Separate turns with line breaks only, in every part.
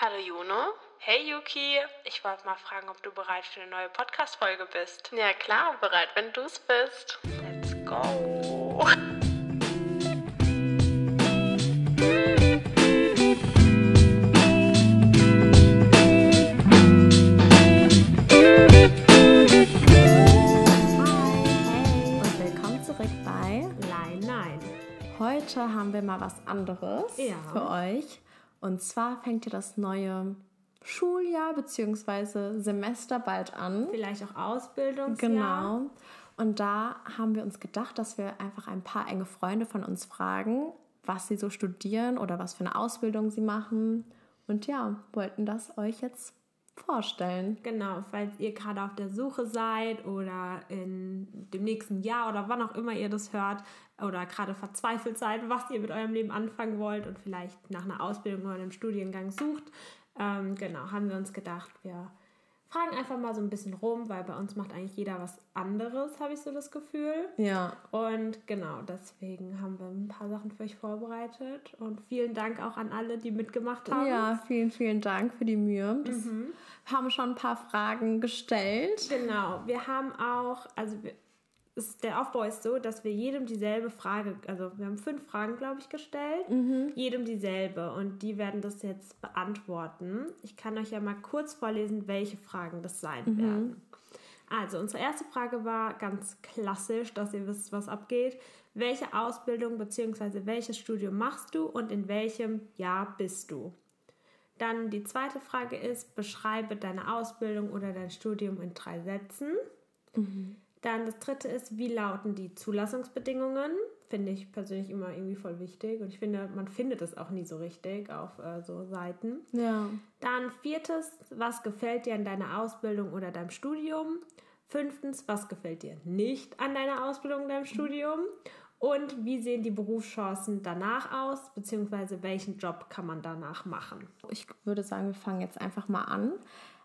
Hallo Juno. Hey Yuki, ich wollte mal fragen, ob du bereit für eine neue Podcast-Folge bist.
Ja klar, bereit, wenn du es bist.
Let's go.
und willkommen zurück bei
Nein, nein.
Heute haben wir mal was anderes
Ja.
für euch. Und zwar fängt ja das neue Schuljahr bzw. Semester bald an.
Vielleicht auch Ausbildungsjahr.
Genau. Und da haben wir uns gedacht, dass wir einfach ein paar enge Freunde von uns fragen, was sie so studieren oder was für eine Ausbildung sie machen. Und ja, wollten das euch jetzt vorstellen.
Genau, falls ihr gerade auf der Suche seid oder in dem nächsten Jahr oder wann auch immer ihr das hört oder gerade verzweifelt seid, was ihr mit eurem Leben anfangen wollt und vielleicht nach einer Ausbildung oder einem Studiengang sucht. Ähm, genau, haben wir uns gedacht, wir fragen einfach mal so ein bisschen rum, weil bei uns macht eigentlich jeder was anderes, habe ich so das Gefühl.
Ja,
Und genau, deswegen haben wir ein paar Sachen für euch vorbereitet. Und vielen Dank auch an alle, die mitgemacht haben.
ja, vielen, vielen Dank für die Mühe. Das haben schon ein paar Fragen gestellt.
Genau, wir haben auch, also wir, es, der Aufbau ist so, dass wir jedem dieselbe Frage, also wir haben fünf Fragen, glaube ich, gestellt, jedem dieselbe und die werden das jetzt beantworten. Ich kann euch ja mal kurz vorlesen, welche Fragen das sein werden. Also, unsere erste Frage war ganz klassisch, dass ihr wisst, was abgeht. Welche Ausbildung bzw. welches Studium machst du und in welchem Jahr bist du? Dann die zweite Frage ist, beschreibe deine Ausbildung oder dein Studium in drei Sätzen. Dann das dritte ist, wie lauten die Zulassungsbedingungen? Finde ich persönlich immer irgendwie voll wichtig und ich finde, man findet es auch nie so richtig auf äh, so Seiten.
Ja.
Dann viertes, was gefällt dir an deiner Ausbildung oder deinem Studium? Fünftens, was gefällt dir nicht an deiner Ausbildung oder deinem Studium? Und wie sehen die Berufschancen danach aus, beziehungsweise welchen Job kann man danach machen?
Ich würde sagen, wir fangen jetzt einfach mal an.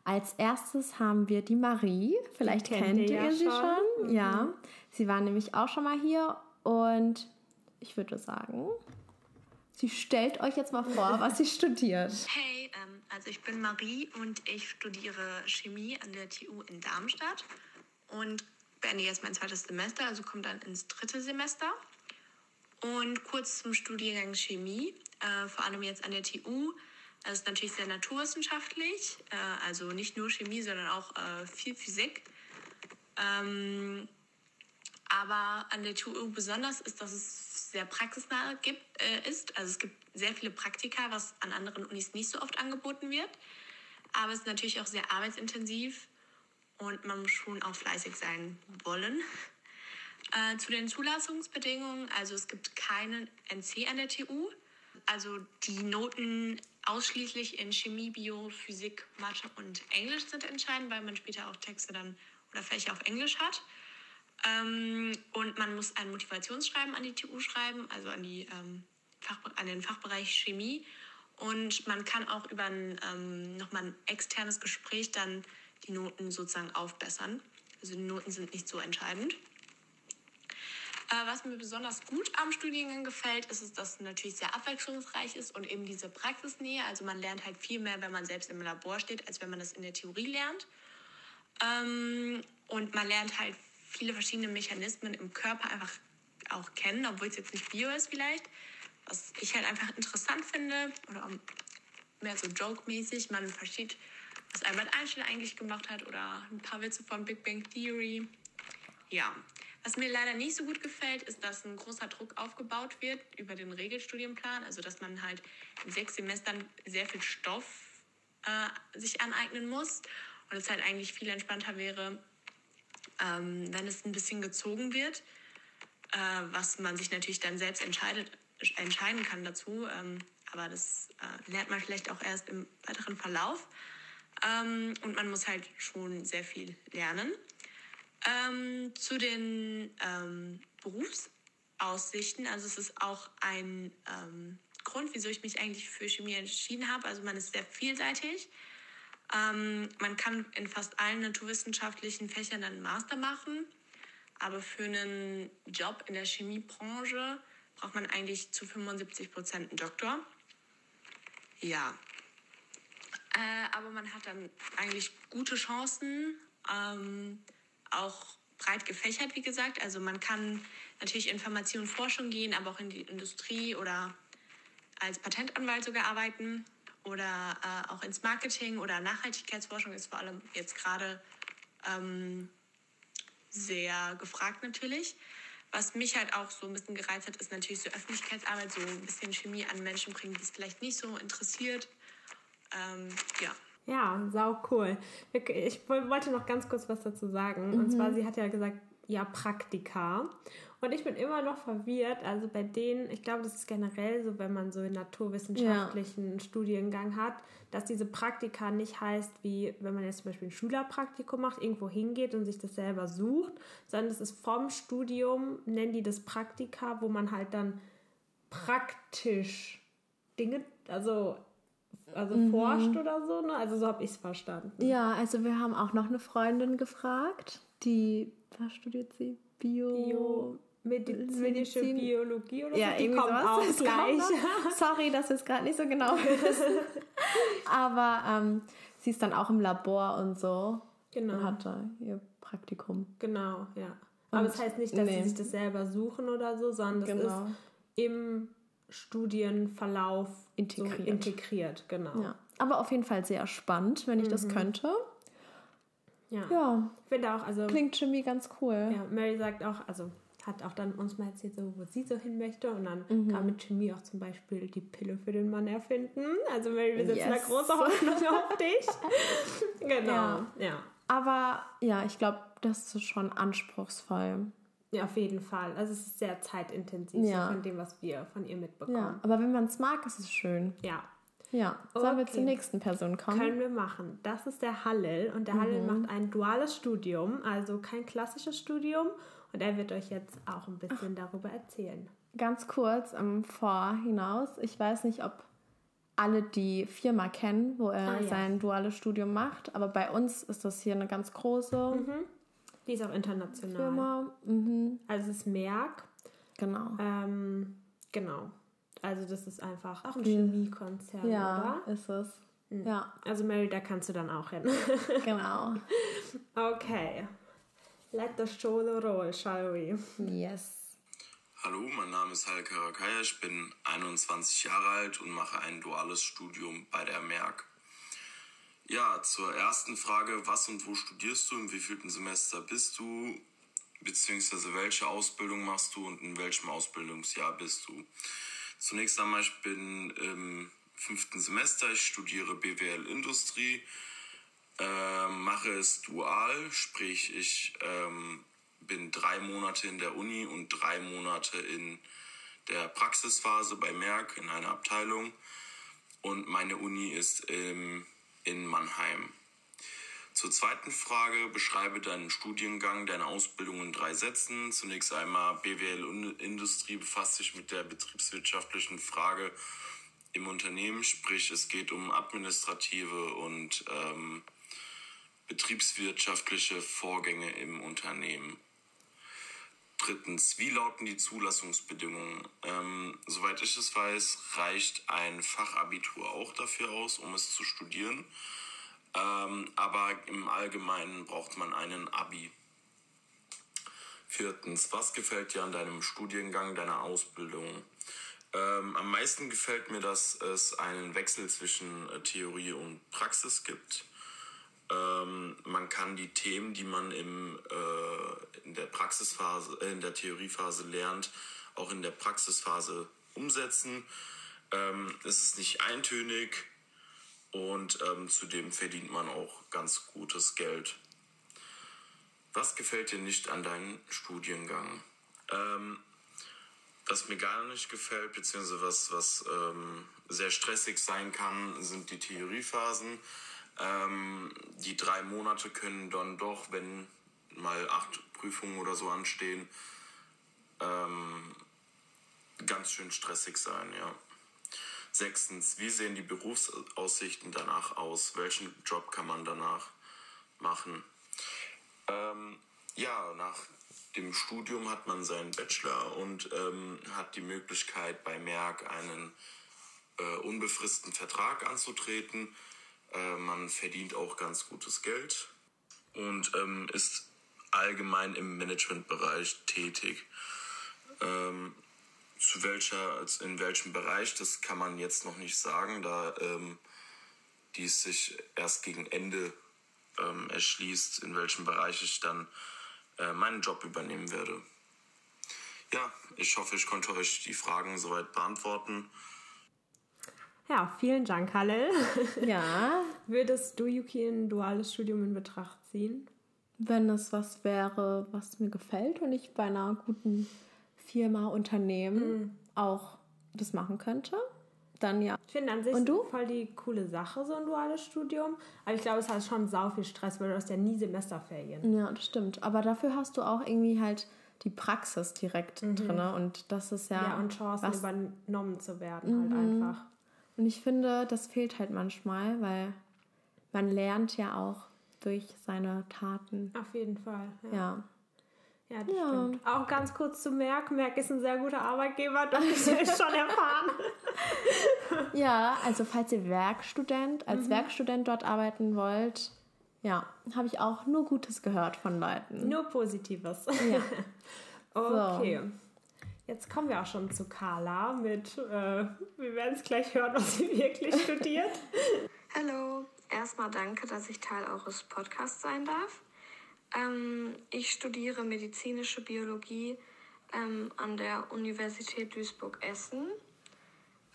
Als erstes haben wir die Marie. Vielleicht
kennt
kennt,
ihr ja
sie
schon.
schon. Ja. Sie war nämlich auch schon mal hier und ich würde sagen, sie stellt euch jetzt mal vor, was sie studiert.
Hey, ähm, also ich bin Marie und ich studiere Chemie an der TU in Darmstadt und beende jetzt mein zweites Semester, also komme dann ins dritte Semester. Und kurz zum Studiengang Chemie, äh, vor allem jetzt an der TU. Das ist natürlich sehr naturwissenschaftlich, äh, also nicht nur Chemie, sondern auch äh, viel Physik. Ähm, aber an der TU besonders ist, dass es sehr praxisnah gibt, äh, ist. Also es gibt sehr viele Praktika, was an anderen Unis nicht so oft angeboten wird. Aber es ist natürlich auch sehr arbeitsintensiv und man muss schon auch fleißig sein wollen. Äh, zu den Zulassungsbedingungen, also es gibt keinen NC an der TU. Also die Noten ausschließlich in Chemie, Bio, Physik, Mathe und Englisch sind entscheidend, weil man später auch Texte dann oder Fächer auf Englisch hat. Ähm, und man muss ein Motivationsschreiben an die TU schreiben, also an, die, ähm, Fach, an den Fachbereich Chemie. Und man kann auch über ein, ähm, nochmal ein externes Gespräch dann die Noten sozusagen aufbessern. Also die Noten sind nicht so entscheidend. Äh, was mir besonders gut am Studiengang gefällt, ist, es, dass es natürlich sehr abwechslungsreich ist und eben diese Praxisnähe. Also man lernt halt viel mehr, wenn man selbst im Labor steht, als wenn man das in der Theorie lernt. Ähm, und man lernt halt viele verschiedene Mechanismen im Körper einfach auch kennen, obwohl es jetzt nicht Bio ist vielleicht. Was ich halt einfach interessant finde oder mehr so joke-mäßig. Man versteht, was Albert Einstein eigentlich gemacht hat oder ein paar Witze von Big Bang Theory. Ja, was mir leider nicht so gut gefällt, ist, dass ein großer Druck aufgebaut wird über den Regelstudienplan. Also, dass man halt in sechs Semestern sehr viel Stoff äh, sich aneignen muss. Und es halt eigentlich viel entspannter wäre, ähm, wenn es ein bisschen gezogen wird, äh, was man sich natürlich dann selbst entscheidet, entscheiden kann dazu. Ähm, aber das äh, lernt man vielleicht auch erst im weiteren Verlauf. Ähm, und man muss halt schon sehr viel lernen. Ähm, zu den ähm, Berufsaussichten, also es ist auch ein ähm, Grund, wieso ich mich eigentlich für Chemie entschieden habe. Also man ist sehr vielseitig. Ähm, man kann in fast allen naturwissenschaftlichen Fächern einen Master machen, aber für einen Job in der Chemiebranche braucht man eigentlich zu 75 Prozent einen Doktor. Ja.
Äh, aber man hat dann eigentlich gute Chancen, ähm, auch breit gefächert, wie gesagt. Also man kann natürlich in Information und Forschung gehen, aber auch in die Industrie oder als Patentanwalt sogar arbeiten oder äh, auch ins Marketing oder Nachhaltigkeitsforschung ist vor allem jetzt gerade ähm, sehr gefragt natürlich. Was mich halt auch so ein bisschen gereizt hat, ist natürlich so Öffentlichkeitsarbeit, so ein bisschen Chemie an Menschen bringen, die es vielleicht nicht so interessiert. Ähm, ja.
Ja, sau cool. Ich wollte noch ganz kurz was dazu sagen. Und zwar, sie hat ja gesagt, ja, Praktika. Und ich bin immer noch verwirrt. Also bei denen, ich glaube, das ist generell so, wenn man so einen naturwissenschaftlichen ja. Studiengang hat, dass diese Praktika nicht heißt, wie wenn man jetzt zum Beispiel ein Schülerpraktikum macht, irgendwo hingeht und sich das selber sucht, sondern das ist vom Studium, nennen die das Praktika, wo man halt dann praktisch Dinge, also also mhm. forscht oder so, ne? Also so habe ich es verstanden.
Ja, also wir haben auch noch eine Freundin gefragt, die, was studiert sie? Bio... Bio medizinische Medizin. Biologie oder ja, so. Die kommt sowas. auch gleich. Sorry, dass wir es gerade nicht so genau wissen. Aber ähm, sie ist dann auch im Labor und so. Genau. Und hat da ihr Praktikum.
Genau, ja. Und Aber es das heißt nicht, dass nee. sie sich das selber suchen oder so, sondern das genau. ist im Studienverlauf integriert. So integriert, genau.
Ja. Aber auf jeden Fall sehr spannend, wenn ich mhm. das könnte.
Ja. ja. Ich finde auch, also.
Klingt Chemie ganz cool.
Ja, Mary sagt auch, also hat auch dann uns mal erzählt, so, wo sie so hin möchte. Und dann mhm. kann mit Chemie auch zum Beispiel die Pille für den Mann erfinden. Also Mary, wir setzen yes. da große Hoffnung auf dich. genau,
ja. ja. Aber ja, ich glaube, das ist schon anspruchsvoll.
Ja, auf jeden Fall. Also es ist sehr zeitintensiv ja. von dem, was wir von ihr mitbekommen.
Ja, aber wenn man es mag, ist es schön.
Ja.
Ja, sollen okay. wir zur nächsten Person kommen?
Können wir machen. Das ist der Hallel und der mhm. Hallel macht ein duales Studium, also kein klassisches Studium und er wird euch jetzt auch ein bisschen Ach. darüber erzählen.
Ganz kurz im Vorhinaus, ich weiß nicht, ob alle die Firma kennen, wo er ah, ja. sein duales Studium macht, aber bei uns ist das hier eine ganz große
mhm. Die ist auch international. Firma. Mhm. Also es ist Merck.
Genau.
Ähm, genau. Also das ist einfach auch ein Chemiekonzern,
ja, oder? ist es.
Mhm. Ja. Also Mary, da kannst du dann auch hin.
genau.
Okay. Let the show roll, shall we?
Yes.
Hallo, mein Name ist Halka Rakaya, ich bin 21 Jahre alt und mache ein duales Studium bei der Merck. Ja, zur ersten Frage, was und wo studierst du, im wievielten Semester bist du, beziehungsweise welche Ausbildung machst du und in welchem Ausbildungsjahr bist du? Zunächst einmal, ich bin im fünften Semester, ich studiere BWL Industrie, äh, mache es dual, sprich ich ähm, bin drei Monate in der Uni und drei Monate in der Praxisphase bei Merck in einer Abteilung. Und meine Uni ist im in Mannheim. Zur zweiten Frage, beschreibe deinen Studiengang, deine Ausbildung in drei Sätzen. Zunächst einmal BWL Industrie befasst sich mit der betriebswirtschaftlichen Frage im Unternehmen, sprich es geht um administrative und ähm, betriebswirtschaftliche Vorgänge im Unternehmen. Drittens, wie lauten die Zulassungsbedingungen? Ähm, soweit ich es weiß, reicht ein Fachabitur auch dafür aus, um es zu studieren. Ähm, aber im Allgemeinen braucht man einen Abi. Viertens, was gefällt dir an deinem Studiengang, deiner Ausbildung? Ähm, am meisten gefällt mir, dass es einen Wechsel zwischen äh, Theorie und Praxis gibt. Ähm, man kann die Themen, die man im, äh, in der Praxisphase, äh, in der Theoriephase lernt, auch in der Praxisphase umsetzen. Ähm, es ist nicht eintönig und ähm, zudem verdient man auch ganz gutes Geld. Was gefällt dir nicht an deinem Studiengang? Ähm, was mir gar nicht gefällt, beziehungsweise was, was ähm, sehr stressig sein kann, sind die Theoriephasen. Ähm, die drei Monate können dann doch, wenn mal acht Prüfungen oder so anstehen, ähm, ganz schön stressig sein, ja. Sechstens, wie sehen die Berufsaussichten danach aus? Welchen Job kann man danach machen? Ähm, ja, nach dem Studium hat man seinen Bachelor und ähm, hat die Möglichkeit bei Merck einen äh, unbefristeten Vertrag anzutreten Äh, man verdient auch ganz gutes Geld und ähm, ist allgemein im Managementbereich tätig. Ähm, zu welcher, in welchem Bereich, das kann man jetzt noch nicht sagen, da ähm, dies sich erst gegen Ende ähm, erschließt, in welchem Bereich ich dann äh, meinen Job übernehmen werde. Ja, ich hoffe, ich konnte euch die Fragen soweit beantworten.
Ja, vielen Dank, Halil.
Ja.
Würdest du, Yuki, ein duales Studium in Betracht ziehen?
Wenn es was wäre, was mir gefällt und ich bei einer guten Firma, Unternehmen mhm. auch das machen könnte, dann ja.
Ich finde an sich und du? voll die coole Sache, so ein duales Studium. Aber ich glaube, es hat schon sau viel Stress, weil du hast ja nie Semesterferien.
Ja, das stimmt. Aber dafür hast du auch irgendwie halt die Praxis direkt mhm. drin. Und das ist ja.
Ja, und Chancen übernommen zu werden, halt mhm. halt einfach.
Und ich finde, das fehlt halt manchmal, weil man lernt ja auch durch seine Taten.
Auf jeden Fall.
Ja. ja.
Ja, das ja. stimmt. Auch ganz kurz zu Merck. Merck ist ein sehr guter Arbeitgeber, das habe ich schon erfahren.
ja, also falls ihr Werkstudent, als mhm. Werkstudent dort arbeiten wollt, ja, habe ich auch nur Gutes gehört von Leuten.
Nur Positives. Ja. okay. So. Jetzt kommen wir auch schon zu Carla mit, äh, wir werden es gleich hören, was sie wirklich studiert.
Hallo, erstmal danke, dass ich Teil eures Podcasts sein darf. Ähm, ich studiere medizinische Biologie ähm, an der Universität Duisburg-Essen.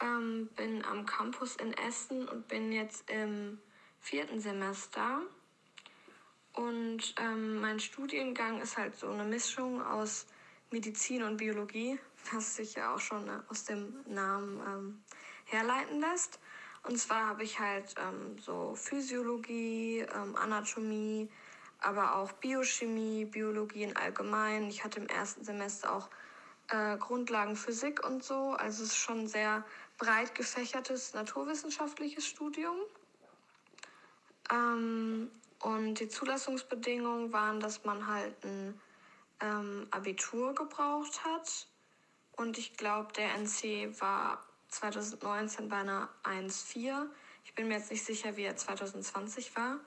Ähm, bin am Campus in Essen und bin jetzt im vierten Semester. Und ähm, mein Studiengang ist halt so eine Mischung aus Medizin und Biologie, was sich ja auch schon äh, aus dem Namen ähm, herleiten lässt. Und zwar habe ich halt ähm, so Physiologie, ähm, Anatomie, aber auch Biochemie, Biologie in allgemein. Ich hatte im ersten Semester auch äh, Grundlagen Physik und so. Also es ist schon ein sehr breit gefächertes naturwissenschaftliches Studium. Ähm, und die Zulassungsbedingungen waren, dass man halt ein ähm, Abitur gebraucht hat. Und ich glaube, der NC war 2019 bei einer 1,4. Ich bin mir jetzt nicht sicher, wie er 2020 war.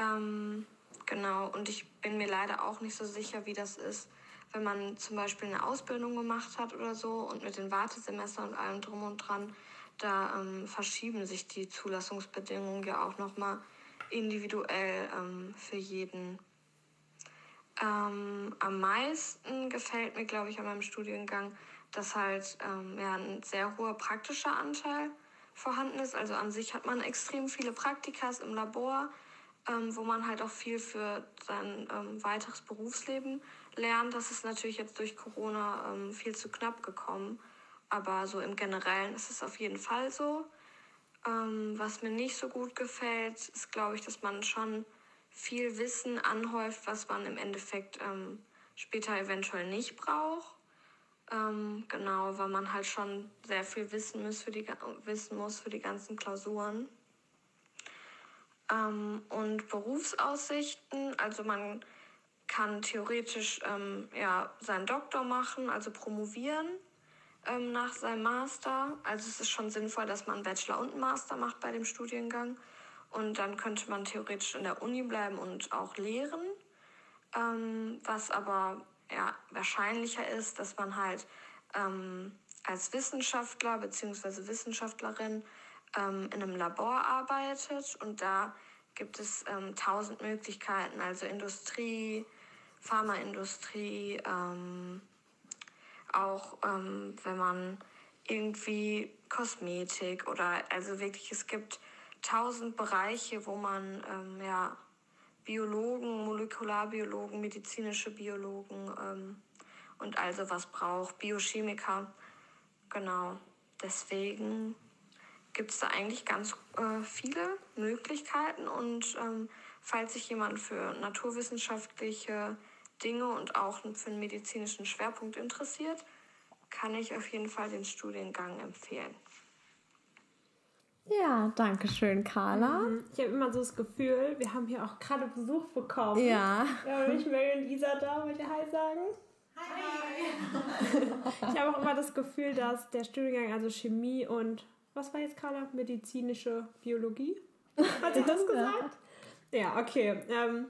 Ähm, genau, und ich bin mir leider auch nicht so sicher, wie das ist, wenn man zum Beispiel eine Ausbildung gemacht hat oder so und mit den Wartesemestern und allem drum und dran, da ähm, verschieben sich die Zulassungsbedingungen ja auch nochmal individuell ähm, für jeden. Ähm, am meisten gefällt mir, glaube ich, an meinem Studiengang, dass halt ähm, ja, ein sehr hoher praktischer Anteil vorhanden ist. Also an sich hat man extrem viele Praktikas im Labor, ähm, wo man halt auch viel für sein ähm, weiteres Berufsleben lernt. Das ist natürlich jetzt durch Corona ähm, viel zu knapp gekommen. Aber so im Generellen ist es auf jeden Fall so. Ähm, was mir nicht so gut gefällt, ist, glaube ich, dass man schon viel Wissen anhäuft, was man im Endeffekt ähm, später eventuell nicht braucht. Ähm, genau, weil man halt schon sehr viel wissen muss für die, wissen muss für die ganzen Klausuren. Ähm, und Berufsaussichten, also man kann theoretisch ähm, ja, seinen Doktor machen, also promovieren ähm, nach seinem Master. Also es ist schon sinnvoll, dass man einen Bachelor und einen Master macht bei dem Studiengang. Und dann könnte man theoretisch in der Uni bleiben und auch lehren. Ähm, was aber ja, wahrscheinlicher ist, dass man halt ähm, als Wissenschaftler bzw. Wissenschaftlerin ähm, in einem Labor arbeitet. Und da gibt es ähm, tausend Möglichkeiten, also Industrie, Pharmaindustrie, ähm, auch ähm, wenn man irgendwie Kosmetik oder also wirklich es gibt tausend Bereiche, wo man ähm, ja Biologen, Molekularbiologen, medizinische Biologen ähm, und also was braucht, Biochemiker. Genau. Deswegen gibt es da eigentlich ganz äh, viele Möglichkeiten und ähm, falls sich jemand für naturwissenschaftliche Dinge und auch für einen medizinischen Schwerpunkt interessiert, kann ich auf jeden Fall den Studiengang empfehlen.
Ja, danke schön, Carla.
Mhm. Ich habe immer so das Gefühl, wir haben hier auch gerade Besuch bekommen.
Ja.
Ja, und ich Mary und Isa da, wollt ihr Hi sagen? Hi. ich habe auch immer das Gefühl, dass der Studiengang, also Chemie und, was war jetzt Carla? Medizinische Biologie? Hat sie das gesagt? Ja, okay. Ähm,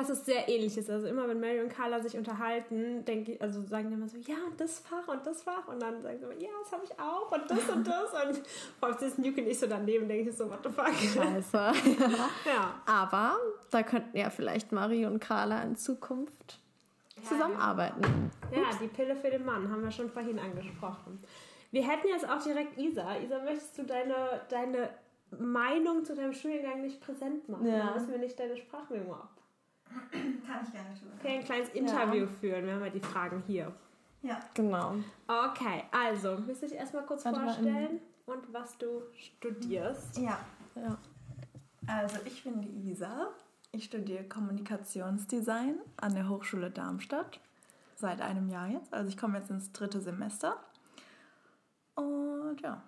das ist sehr ähnliches. Also immer wenn Mary und Carla sich unterhalten, denke ich, also sagen die immer so, ja, und das Fach und das Fach. Und dann sagen sie immer, ja, das habe ich auch und das und das. Und vor allem sitzen Yuki nicht so daneben, denke ich so, what the fuck.
Scheiße.
Ja.
Aber da könnten ja vielleicht Marie und Carla in Zukunft zusammenarbeiten.
Ja, die Pille für den Mann haben wir schon vorhin angesprochen. Wir hätten jetzt auch direkt Isa. Isa, möchtest du deine, deine Meinung zu deinem Studiengang nicht präsent machen?
Ja.
Dann müssen wir nicht deine Sprachmemo ab.
Kann ich gerne tun.
Okay, ein kleines Interview führen. Wir haben ja die Fragen hier.
Ja.
Genau.
Okay, also, willst du dich erstmal kurz
Warte
vorstellen und was du studierst?
Ja.
Ja.
Also ich bin die Isa. Ich studiere Kommunikationsdesign an der Hochschule Darmstadt. Seit einem Jahr jetzt. Also ich komme jetzt ins dritte Semester. Und ja.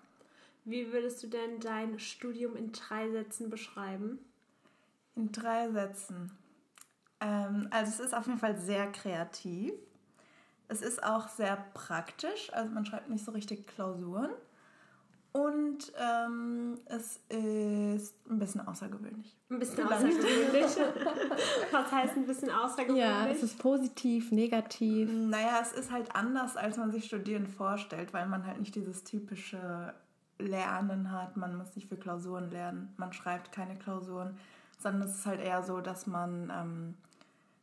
Wie würdest du denn dein Studium in drei Sätzen beschreiben?
In drei Sätzen. Ähm, also es ist auf jeden Fall sehr kreativ. Es ist auch sehr praktisch. Also man schreibt nicht so richtig Klausuren. Und ähm, es ist ein bisschen außergewöhnlich.
Ein bisschen
Vielleicht.
außergewöhnlich. was heißt ein bisschen außergewöhnlich?
Ja, es ist positiv, negativ.
Naja, es ist halt anders, als man sich Studieren vorstellt, weil man halt nicht dieses typische Lernen hat. Man muss nicht für Klausuren lernen. Man schreibt keine Klausuren, sondern es ist halt eher so, dass man ähm,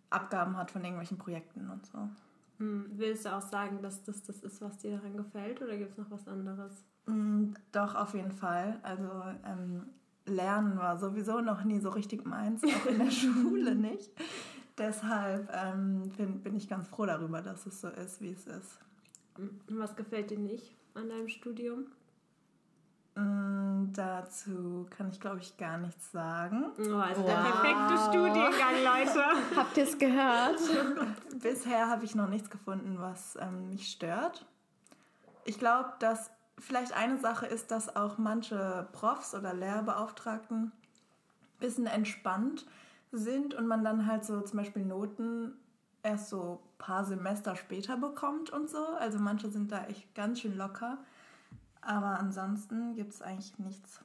Abgaben hat von irgendwelchen Projekten und so.
Hm, willst du auch sagen, dass das das ist, was dir daran gefällt oder gibt es noch was anderes?
Mm, Doch, auf jeden Fall. Also ähm, Lernen war sowieso noch nie so richtig meins, auch in der Schule nicht. Deshalb ähm, bin, bin ich ganz froh darüber, dass es so ist, wie es ist.
Hm, Was gefällt dir nicht an deinem Studium?
Mm, dazu kann ich, glaube ich, gar nichts sagen.
Oh, also der
Wow.
perfekte Studiengang, Leute.
Habt ihr es gehört?
Bisher habe ich noch nichts gefunden, was ähm, mich stört. Ich glaube, dass vielleicht eine Sache ist, dass auch manche Profs oder Lehrbeauftragten ein bisschen entspannt sind und man dann halt so zum Beispiel Noten erst so ein paar Semester später bekommt und so. Also manche sind da echt ganz schön locker. Aber ansonsten gibt es eigentlich nichts.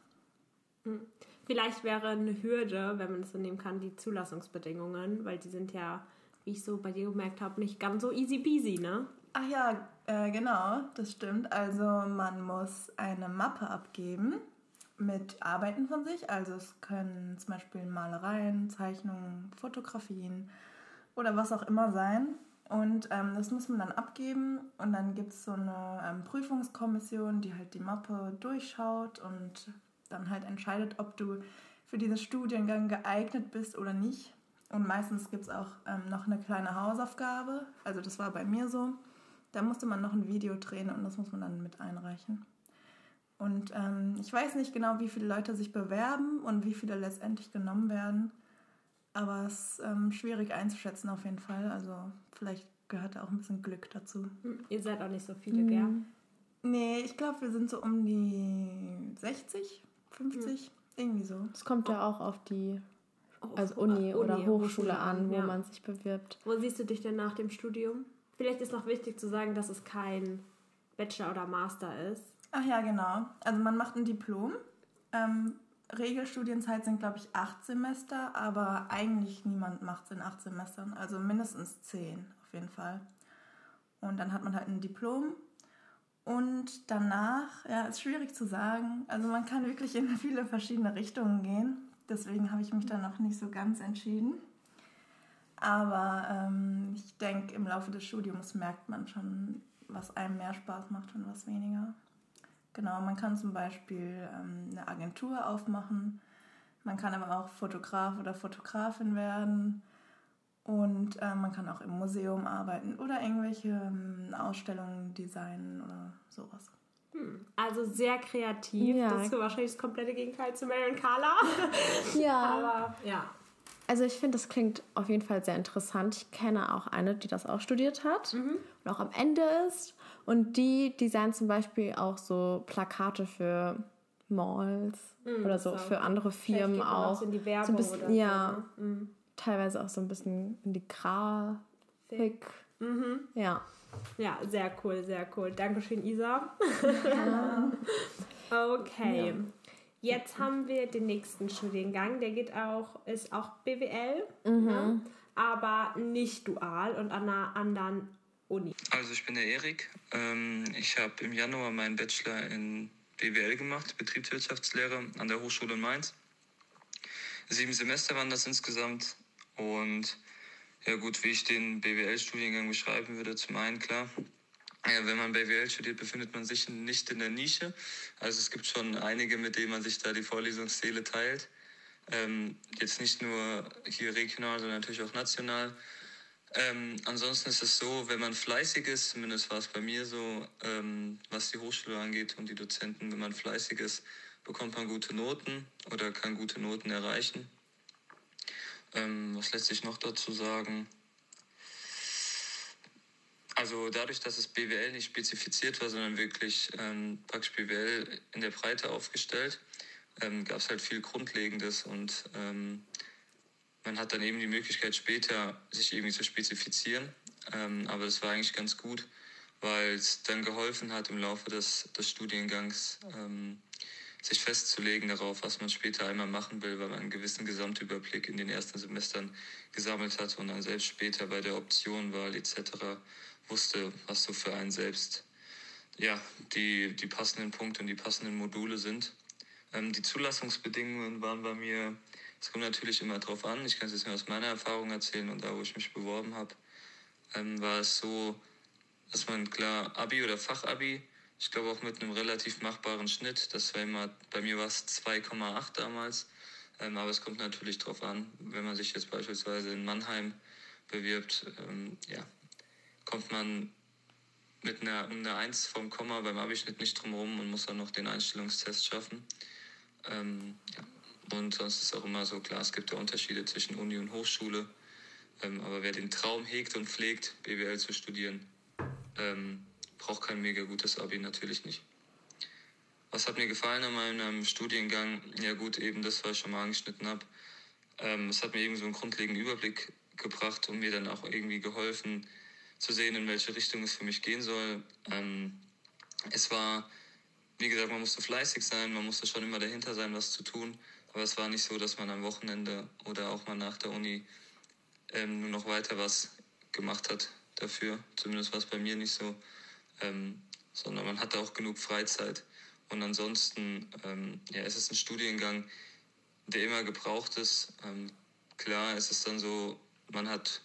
Vielleicht wäre eine Hürde, wenn man es so nehmen kann, die Zulassungsbedingungen, weil die sind ja, wie ich so bei dir gemerkt habe, nicht ganz so easy peasy, ne?
Ach ja, äh, genau, das stimmt. Also man muss eine Mappe abgeben mit Arbeiten von sich. Also es können zum Beispiel Malereien, Zeichnungen, Fotografien oder was auch immer sein. Und ähm, das muss man dann abgeben und dann gibt es so eine ähm, Prüfungskommission, die halt die Mappe durchschaut und dann halt entscheidet, ob du für diesen Studiengang geeignet bist oder nicht. Und meistens gibt es auch ähm, noch eine kleine Hausaufgabe. Also das war bei mir so. Da musste man noch ein Video drehen und das muss man dann mit einreichen. Und ähm, ich weiß nicht genau, wie viele Leute sich bewerben und wie viele letztendlich genommen werden. Aber es ist ähm, schwierig einzuschätzen auf jeden Fall. Also vielleicht gehört da auch ein bisschen Glück dazu.
Hm, Ihr seid auch nicht so viele, gell?
Nee, ich glaube, wir sind so um die 60, 50, irgendwie so.
Es kommt ja auch auf die also
Oh,
Uni,
Uni,
oder Hochschule
Hochschule
an, wo
ja.
man sich bewirbt.
Wo siehst du dich denn nach dem Studium? Vielleicht ist noch wichtig zu sagen, dass es kein Bachelor oder Master ist.
Ach ja, genau. Also man macht ein Diplom. Ähm, Regelstudienzeit sind, glaube ich, acht Semester, aber eigentlich niemand macht es in acht Semestern. Also mindestens zehn auf jeden Fall. Und dann hat man halt ein Diplom. Und danach, ja, ist schwierig zu sagen. Also man kann wirklich in viele verschiedene Richtungen gehen. Deswegen habe ich mich da noch nicht so ganz entschieden. Aber ähm, ich denke, im Laufe des Studiums merkt man schon, was einem mehr Spaß macht und was weniger. Genau, man kann zum Beispiel ähm, eine Agentur aufmachen. Man kann aber auch Fotograf oder Fotografin werden. Und äh, man kann auch im Museum arbeiten oder irgendwelche ähm, Ausstellungen designen oder sowas.
Also sehr kreativ.
Ja.
Das ist wahrscheinlich das komplette Gegenteil zu Mary und Carla.
Ja.
Aber ja.
Also ich finde, das klingt auf jeden Fall sehr interessant. Ich kenne auch eine, die das auch studiert hat und auch am Ende ist. Und die designt zum Beispiel auch so Plakate für Malls oder so,
so.
für andere Firmen auch.
so in die
so
Werbung
bisschen,
oder so,
ja,
ne? Mhm.
teilweise auch so ein bisschen in die Grafik. Ja.
Ja, sehr cool, sehr cool. Dankeschön, Isa. okay. Jetzt haben wir den nächsten Studiengang, der geht auch, ist auch BWL, ne? aber nicht dual und an einer anderen Uni.
Also ich bin der Erik. Ähm, ich habe im Januar meinen Bachelor in BWL gemacht, Betriebswirtschaftslehre an der Hochschule in Mainz. Sieben Semester waren das insgesamt. Und ja gut, wie ich den BWL-Studiengang beschreiben würde, zum einen klar, wenn man BWL studiert, befindet man sich nicht in der Nische. Also es gibt schon einige, mit denen man sich da die Vorlesungssäle teilt. Ähm, jetzt nicht nur hier regional, sondern natürlich auch national. Ähm, ansonsten ist es so, wenn man fleißig ist, zumindest war es bei mir so, ähm, was die Hochschule angeht und die Dozenten, wenn man fleißig ist, bekommt man gute Noten oder kann gute Noten erreichen. Ähm, was lässt sich noch dazu sagen? Also dadurch, dass es BWL nicht spezifiziert war, sondern wirklich ähm, praktisch BWL in der Breite aufgestellt, ähm, gab es halt viel Grundlegendes und ähm, man hat dann eben die Möglichkeit später sich irgendwie zu spezifizieren. Ähm, aber das war eigentlich ganz gut, weil es dann geholfen hat im Laufe des, des Studiengangs, ähm, sich festzulegen darauf, was man später einmal machen will, weil man einen gewissen Gesamtüberblick in den ersten Semestern gesammelt hat und dann selbst später bei der Optionwahl etc. wusste, was so für einen selbst ja, die, die passenden Punkte und die passenden Module sind. Ähm, die Zulassungsbedingungen waren bei mir, es kommt natürlich immer drauf an, ich kann es jetzt nur aus meiner Erfahrung erzählen und da, wo ich mich beworben habe, ähm, war es so, dass man klar Abi oder Fachabi, ich glaube auch mit einem relativ machbaren Schnitt, das war immer, bei mir war es 2,8 damals, ähm, aber es kommt natürlich drauf an, wenn man sich jetzt beispielsweise in Mannheim bewirbt, ähm, ja, kommt man mit einer, um eine 1 vom Komma beim Abischnitt nicht drum herum und muss dann noch den Einstellungstest schaffen. Ähm, ja. Und sonst ist auch immer so klar, es gibt ja Unterschiede zwischen Uni und Hochschule. Ähm, aber wer den Traum hegt und pflegt, BWL zu studieren, ähm, braucht kein mega gutes Abi, natürlich nicht. Was hat mir gefallen an meinem Studiengang? Ja gut, eben das, was ich schon mal angeschnitten habe. Ähm, es hat mir eben so einen grundlegenden Überblick gebracht und mir dann auch irgendwie geholfen zu sehen, in welche Richtung es für mich gehen soll. Ähm, es war wie gesagt, man musste fleißig sein, man musste schon immer dahinter sein, was zu tun. Aber es war nicht so, dass man am Wochenende oder auch mal nach der Uni ähm, nur noch weiter was gemacht hat dafür. Zumindest war es bei mir nicht so. Ähm, sondern man hatte auch genug Freizeit. Und ansonsten, ähm, ja, es ist ein Studiengang, der immer gebraucht ist. Ähm, klar, es ist dann so, man hat,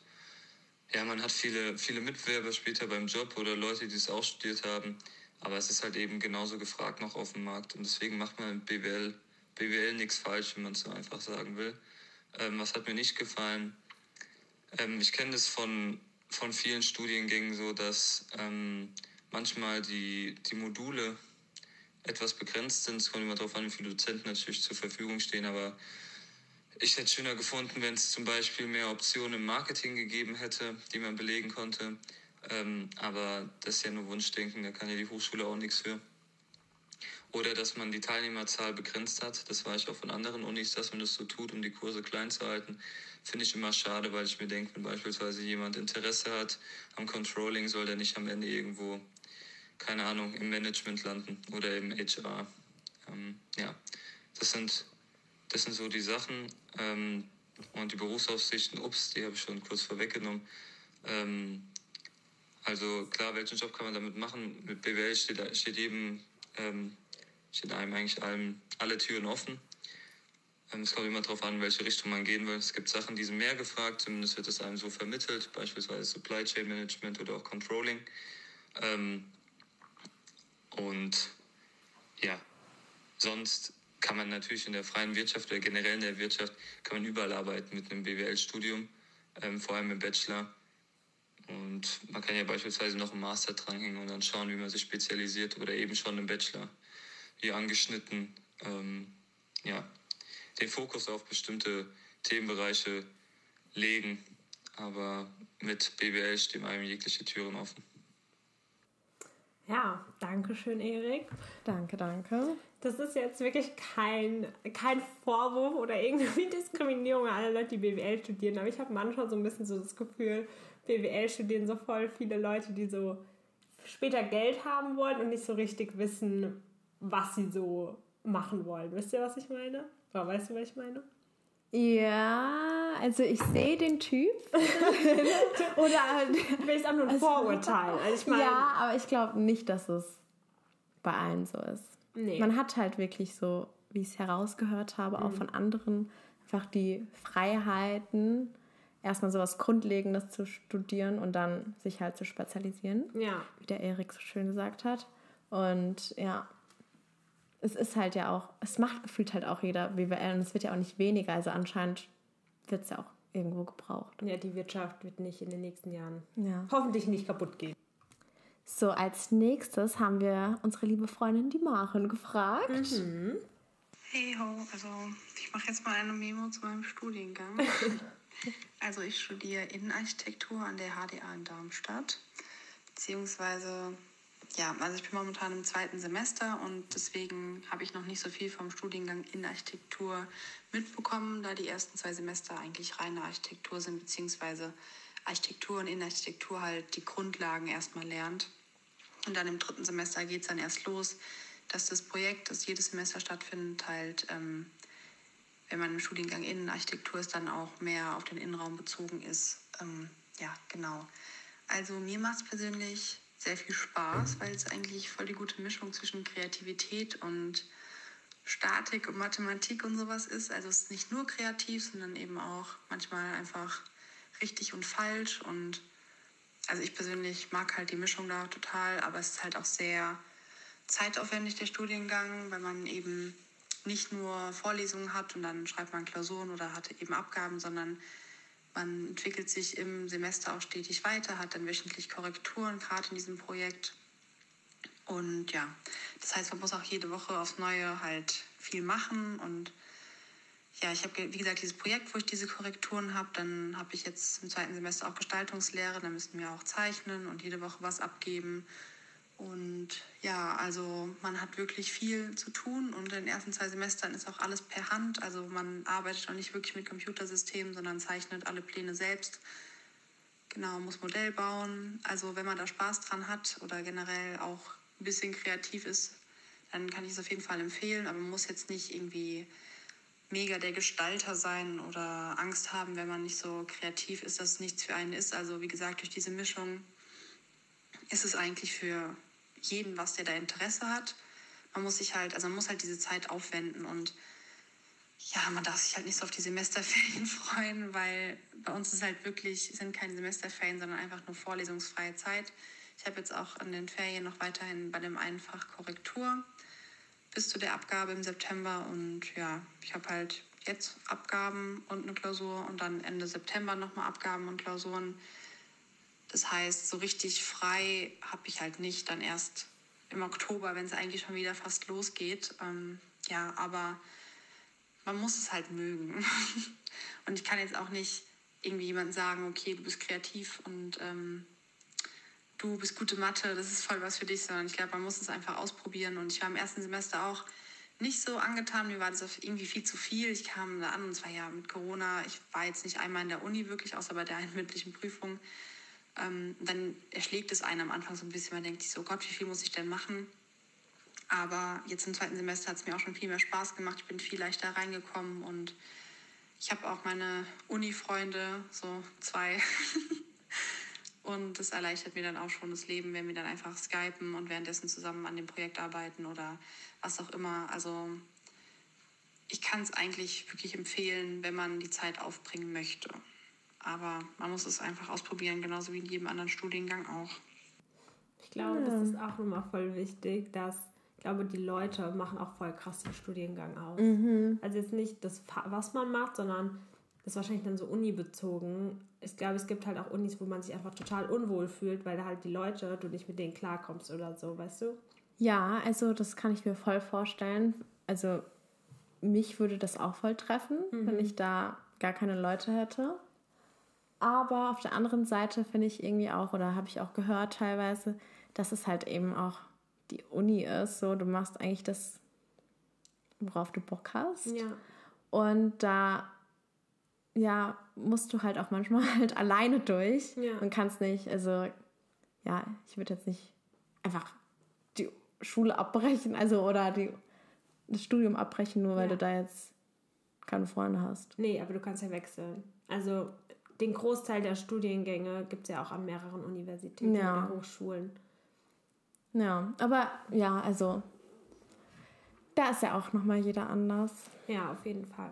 ja, man hat viele, viele Mitbewerber später beim Job oder Leute, die es auch studiert haben. Aber es ist halt eben genauso gefragt noch auf dem Markt. Und deswegen macht man mit BWL, BWL nichts falsch, wenn man es so einfach sagen will. Ähm, was hat mir nicht gefallen? Ähm, ich kenne das von, von vielen Studiengängen so, dass ähm, manchmal die, die Module etwas begrenzt sind. Es kommt immer darauf an, wie viele Dozenten natürlich zur Verfügung stehen. Aber ich hätte schöner gefunden, wenn es zum Beispiel mehr Optionen im Marketing gegeben hätte, die man belegen konnte. Ähm, aber das ist ja nur Wunschdenken, da kann ja die Hochschule auch nichts für. Oder dass man die Teilnehmerzahl begrenzt hat. Das weiß ich auch von anderen Unis, dass man das so tut, um die Kurse klein zu halten. Finde ich immer schade, weil ich mir denke, wenn beispielsweise jemand Interesse hat am Controlling, soll der nicht am Ende irgendwo, keine Ahnung, im Management landen oder im HR. Ähm, ja, das sind, das sind so die Sachen. Ähm, und die Berufsaussichten, ups, die habe ich schon kurz vorweggenommen. Ähm, also klar, welchen Job kann man damit machen? Mit BWL steht, steht jedem, ähm, steht einem eigentlich allem, alle Türen offen. Ähm, es kommt immer darauf an, in welche Richtung man gehen will. Es gibt Sachen, die sind mehr gefragt, zumindest wird es einem so vermittelt, beispielsweise Supply Chain Management oder auch Controlling. Ähm, und ja, sonst kann man natürlich in der freien Wirtschaft oder generell in der Wirtschaft, kann man überall arbeiten mit einem BWL-Studium, ähm, vor allem im Bachelor. Und man kann ja beispielsweise noch einen Master dranhängen und dann schauen, wie man sich spezialisiert oder eben schon im Bachelor, wie angeschnitten, ähm, ja, den Fokus auf bestimmte Themenbereiche legen. Aber mit BWL stehen einem jegliche Türen offen.
Ja, danke schön, Erik.
Danke, danke.
Das ist jetzt wirklich kein, kein Vorwurf oder irgendwie Diskriminierung an alle Leute, die BWL studieren, aber ich habe manchmal so ein bisschen so das Gefühl, BWL studieren so voll viele Leute, die so später Geld haben wollen und nicht so richtig wissen, was sie so machen wollen. Wisst ihr, was ich meine? Oder weißt du, was ich meine?
Ja, also ich sehe den Typ.
Oder vielleicht auch nur ein Vorurteil. Also ich meine,
ja, aber ich glaube nicht, dass es bei allen so ist.
Nee.
Man hat halt wirklich so, wie ich es herausgehört habe, auch von anderen, einfach die Freiheiten, erstmal sowas Grundlegendes zu studieren und dann sich halt zu spezialisieren,
ja.
wie der Erik so schön gesagt hat. Und ja, es ist halt ja auch, es macht gefühlt halt auch jeder BWL und es wird ja auch nicht weniger. Also anscheinend wird es ja auch irgendwo gebraucht.
ja, die Wirtschaft wird nicht in den nächsten Jahren
Ja.
hoffentlich nicht kaputt gehen.
So, als nächstes haben wir unsere liebe Freundin, die Maren, gefragt.
Hey ho, also ich mache jetzt mal eine Memo zu meinem Studiengang. also ich studiere Innenarchitektur an der HDA in Darmstadt. Beziehungsweise, ja, also ich bin momentan im zweiten Semester und deswegen habe ich noch nicht so viel vom Studiengang Innenarchitektur mitbekommen, da die ersten zwei Semester eigentlich reine Architektur sind, beziehungsweise Architektur und Innenarchitektur halt die Grundlagen erstmal lernt. Und dann im dritten Semester geht es dann erst los, dass das Projekt, das jedes Semester stattfindet, halt, ähm, wenn man im Studiengang Innenarchitektur ist, dann auch mehr auf den Innenraum bezogen ist. Ähm, ja, genau. Also mir macht es persönlich sehr viel Spaß, weil es eigentlich voll die gute Mischung zwischen Kreativität und Statik und Mathematik und sowas ist. Also es ist nicht nur kreativ, sondern eben auch manchmal einfach richtig und falsch und also ich persönlich mag halt die Mischung da total, aber es ist halt auch sehr zeitaufwendig, der Studiengang, weil man eben nicht nur Vorlesungen hat und dann schreibt man Klausuren oder hat eben Abgaben, sondern man entwickelt sich im Semester auch stetig weiter, hat dann wöchentlich Korrekturen, gerade in diesem Projekt. Und ja, das heißt, man muss auch jede Woche aufs Neue halt viel machen und ja, ich habe, wie gesagt, dieses Projekt, wo ich diese Korrekturen habe. Dann habe ich jetzt im zweiten Semester auch Gestaltungslehre. Da müssen wir auch zeichnen und jede Woche was abgeben. Und ja, also man hat wirklich viel zu tun. Und in den ersten zwei Semestern ist auch alles per Hand. Also man arbeitet auch nicht wirklich mit Computersystemen, sondern zeichnet alle Pläne selbst. Genau, muss Modell bauen. Also wenn man da Spaß dran hat oder generell auch ein bisschen kreativ ist, dann kann ich es auf jeden Fall empfehlen. Aber man muss jetzt nicht irgendwie mega der Gestalter sein oder Angst haben, wenn man nicht so kreativ ist, dass es nichts für einen ist. Also wie gesagt, durch diese Mischung ist es eigentlich für jeden, was der da Interesse hat. Man muss sich halt, also man muss halt diese Zeit aufwenden und ja, man darf sich halt nicht so auf die Semesterferien freuen, weil bei uns ist halt wirklich, sind keine Semesterferien, sondern einfach nur vorlesungsfreie Zeit. Ich habe jetzt auch an den Ferien noch weiterhin bei dem einen Korrektur bis zu der Abgabe im September und ja, ich habe halt jetzt Abgaben und eine Klausur und dann Ende September nochmal Abgaben und Klausuren. Das heißt, so richtig frei habe ich halt nicht, dann erst im Oktober, wenn es eigentlich schon wieder fast losgeht. Ähm, ja, aber man muss es halt mögen. und ich kann jetzt auch nicht irgendwie jemandem sagen, okay, du bist kreativ und ähm, du bist gute Mathe, das ist voll was für dich, sondern ich glaube, man muss es einfach ausprobieren. Und ich war im ersten Semester auch nicht so angetan. Mir war das irgendwie viel zu viel. Ich kam da an und zwar ja mit Corona. Ich war jetzt nicht einmal in der Uni wirklich, außer bei der einen mündlichen Prüfung. Ähm, dann erschlägt es einen am Anfang so ein bisschen. Man denkt sich so, Gott, wie viel muss ich denn machen? Aber jetzt im zweiten Semester hat es mir auch schon viel mehr Spaß gemacht. Ich bin viel leichter reingekommen und ich habe auch meine Uni-Freunde, so zwei. Und das erleichtert mir dann auch schon das Leben, wenn wir dann einfach skypen und währenddessen zusammen an dem Projekt arbeiten oder was auch immer. Also ich kann es eigentlich wirklich empfehlen, wenn man die Zeit aufbringen möchte. Aber man muss es einfach ausprobieren, genauso wie in jedem anderen Studiengang auch.
Ich glaube, das ist auch nochmal voll wichtig, dass ich glaube, die Leute machen auch voll krass den Studiengang aus. Also jetzt nicht das, was man macht, sondern das ist wahrscheinlich dann so unibezogen. Ich glaube, es gibt halt auch Unis, wo man sich einfach total unwohl fühlt, weil da halt die Leute, du nicht mit denen klarkommst oder so, weißt du?
Ja, also das kann ich mir voll vorstellen. Also mich würde das auch voll treffen, wenn ich da gar keine Leute hätte. Aber auf der anderen Seite finde ich irgendwie auch, oder habe ich auch gehört teilweise, dass es halt eben auch die Uni ist. So, du machst eigentlich das, worauf du Bock hast.
Ja.
Und da ja, musst du halt auch manchmal halt alleine durch
Ja.
und kannst nicht, also ja, ich würde jetzt nicht einfach die Schule abbrechen, also oder die das Studium abbrechen, nur weil
Ja.
du da jetzt keine Freunde hast.
Nee, aber du kannst ja wechseln. Also den Großteil der Studiengänge gibt es ja auch an mehreren Universitäten
Ja.
oder Hochschulen.
Ja, aber ja, also da ist ja auch nochmal jeder anders.
Ja, auf jeden Fall.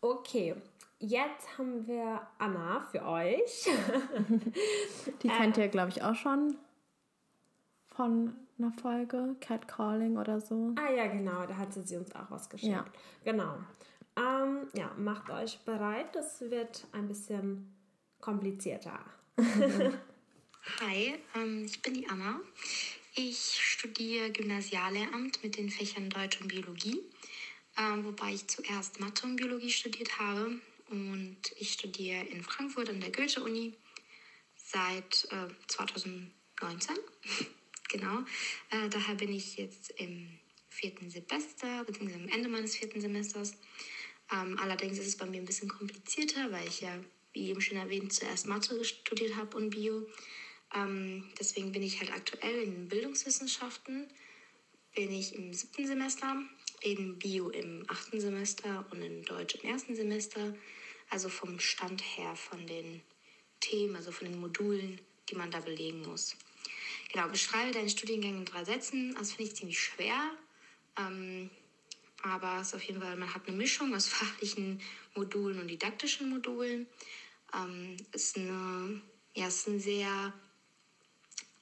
Okay, jetzt haben wir Anna für euch.
Die kennt ihr, glaube ich, auch schon von einer Folge, Catcalling oder so.
ah ja, genau, da hat sie, sie uns auch was geschickt.
Ja.
Genau. Ähm, ja, macht euch bereit, das wird ein bisschen komplizierter.
Hi, ähm, ich bin die Anna. Ich studiere Gymnasiallehramt mit den Fächern Deutsch und Biologie, ähm, wobei ich zuerst Mathe und Biologie studiert habe. Und ich studiere in Frankfurt an der Goethe-Uni seit äh, 2019. genau. Äh, daher bin ich jetzt im vierten Semester, beziehungsweise am Ende meines vierten Semesters. Ähm, allerdings ist es bei mir ein bisschen komplizierter, weil ich ja, wie eben schon erwähnt, zuerst Mathe studiert habe und Bio. Ähm, deswegen bin ich halt aktuell in Bildungswissenschaften, bin ich im siebten Semester, in Bio im achten Semester und in Deutsch im ersten Semester. Also vom Stand her von den Themen, also von den Modulen, die man da belegen muss. Genau, beschreibe deinen Studiengang in drei Sätzen. Das finde ich ziemlich schwer. Ähm, aber es ist auf jeden Fall, man hat eine Mischung aus fachlichen Modulen und didaktischen Modulen. Ähm, ist eine, ja, es ist ein sehr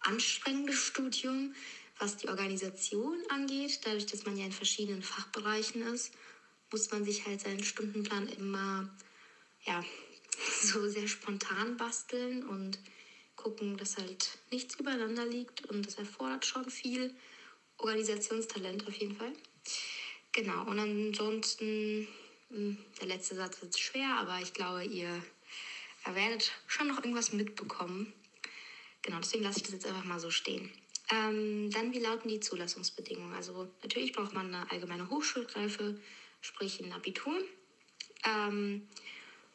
anstrengendes Studium, was die Organisation angeht. Dadurch, dass man ja in verschiedenen Fachbereichen ist, muss man sich halt seinen Stundenplan immer ja, so sehr spontan basteln und gucken, dass halt nichts übereinander liegt. Und das erfordert schon viel Organisationstalent auf jeden Fall. Genau, und ansonsten, mh, der letzte Satz ist schwer, aber ich glaube, ihr werdet schon noch irgendwas mitbekommen. Genau, deswegen lasse ich das jetzt einfach mal so stehen. Ähm, dann, wie lauten die Zulassungsbedingungen? Also natürlich braucht man eine allgemeine Hochschulreife, sprich ein Abitur. Ähm,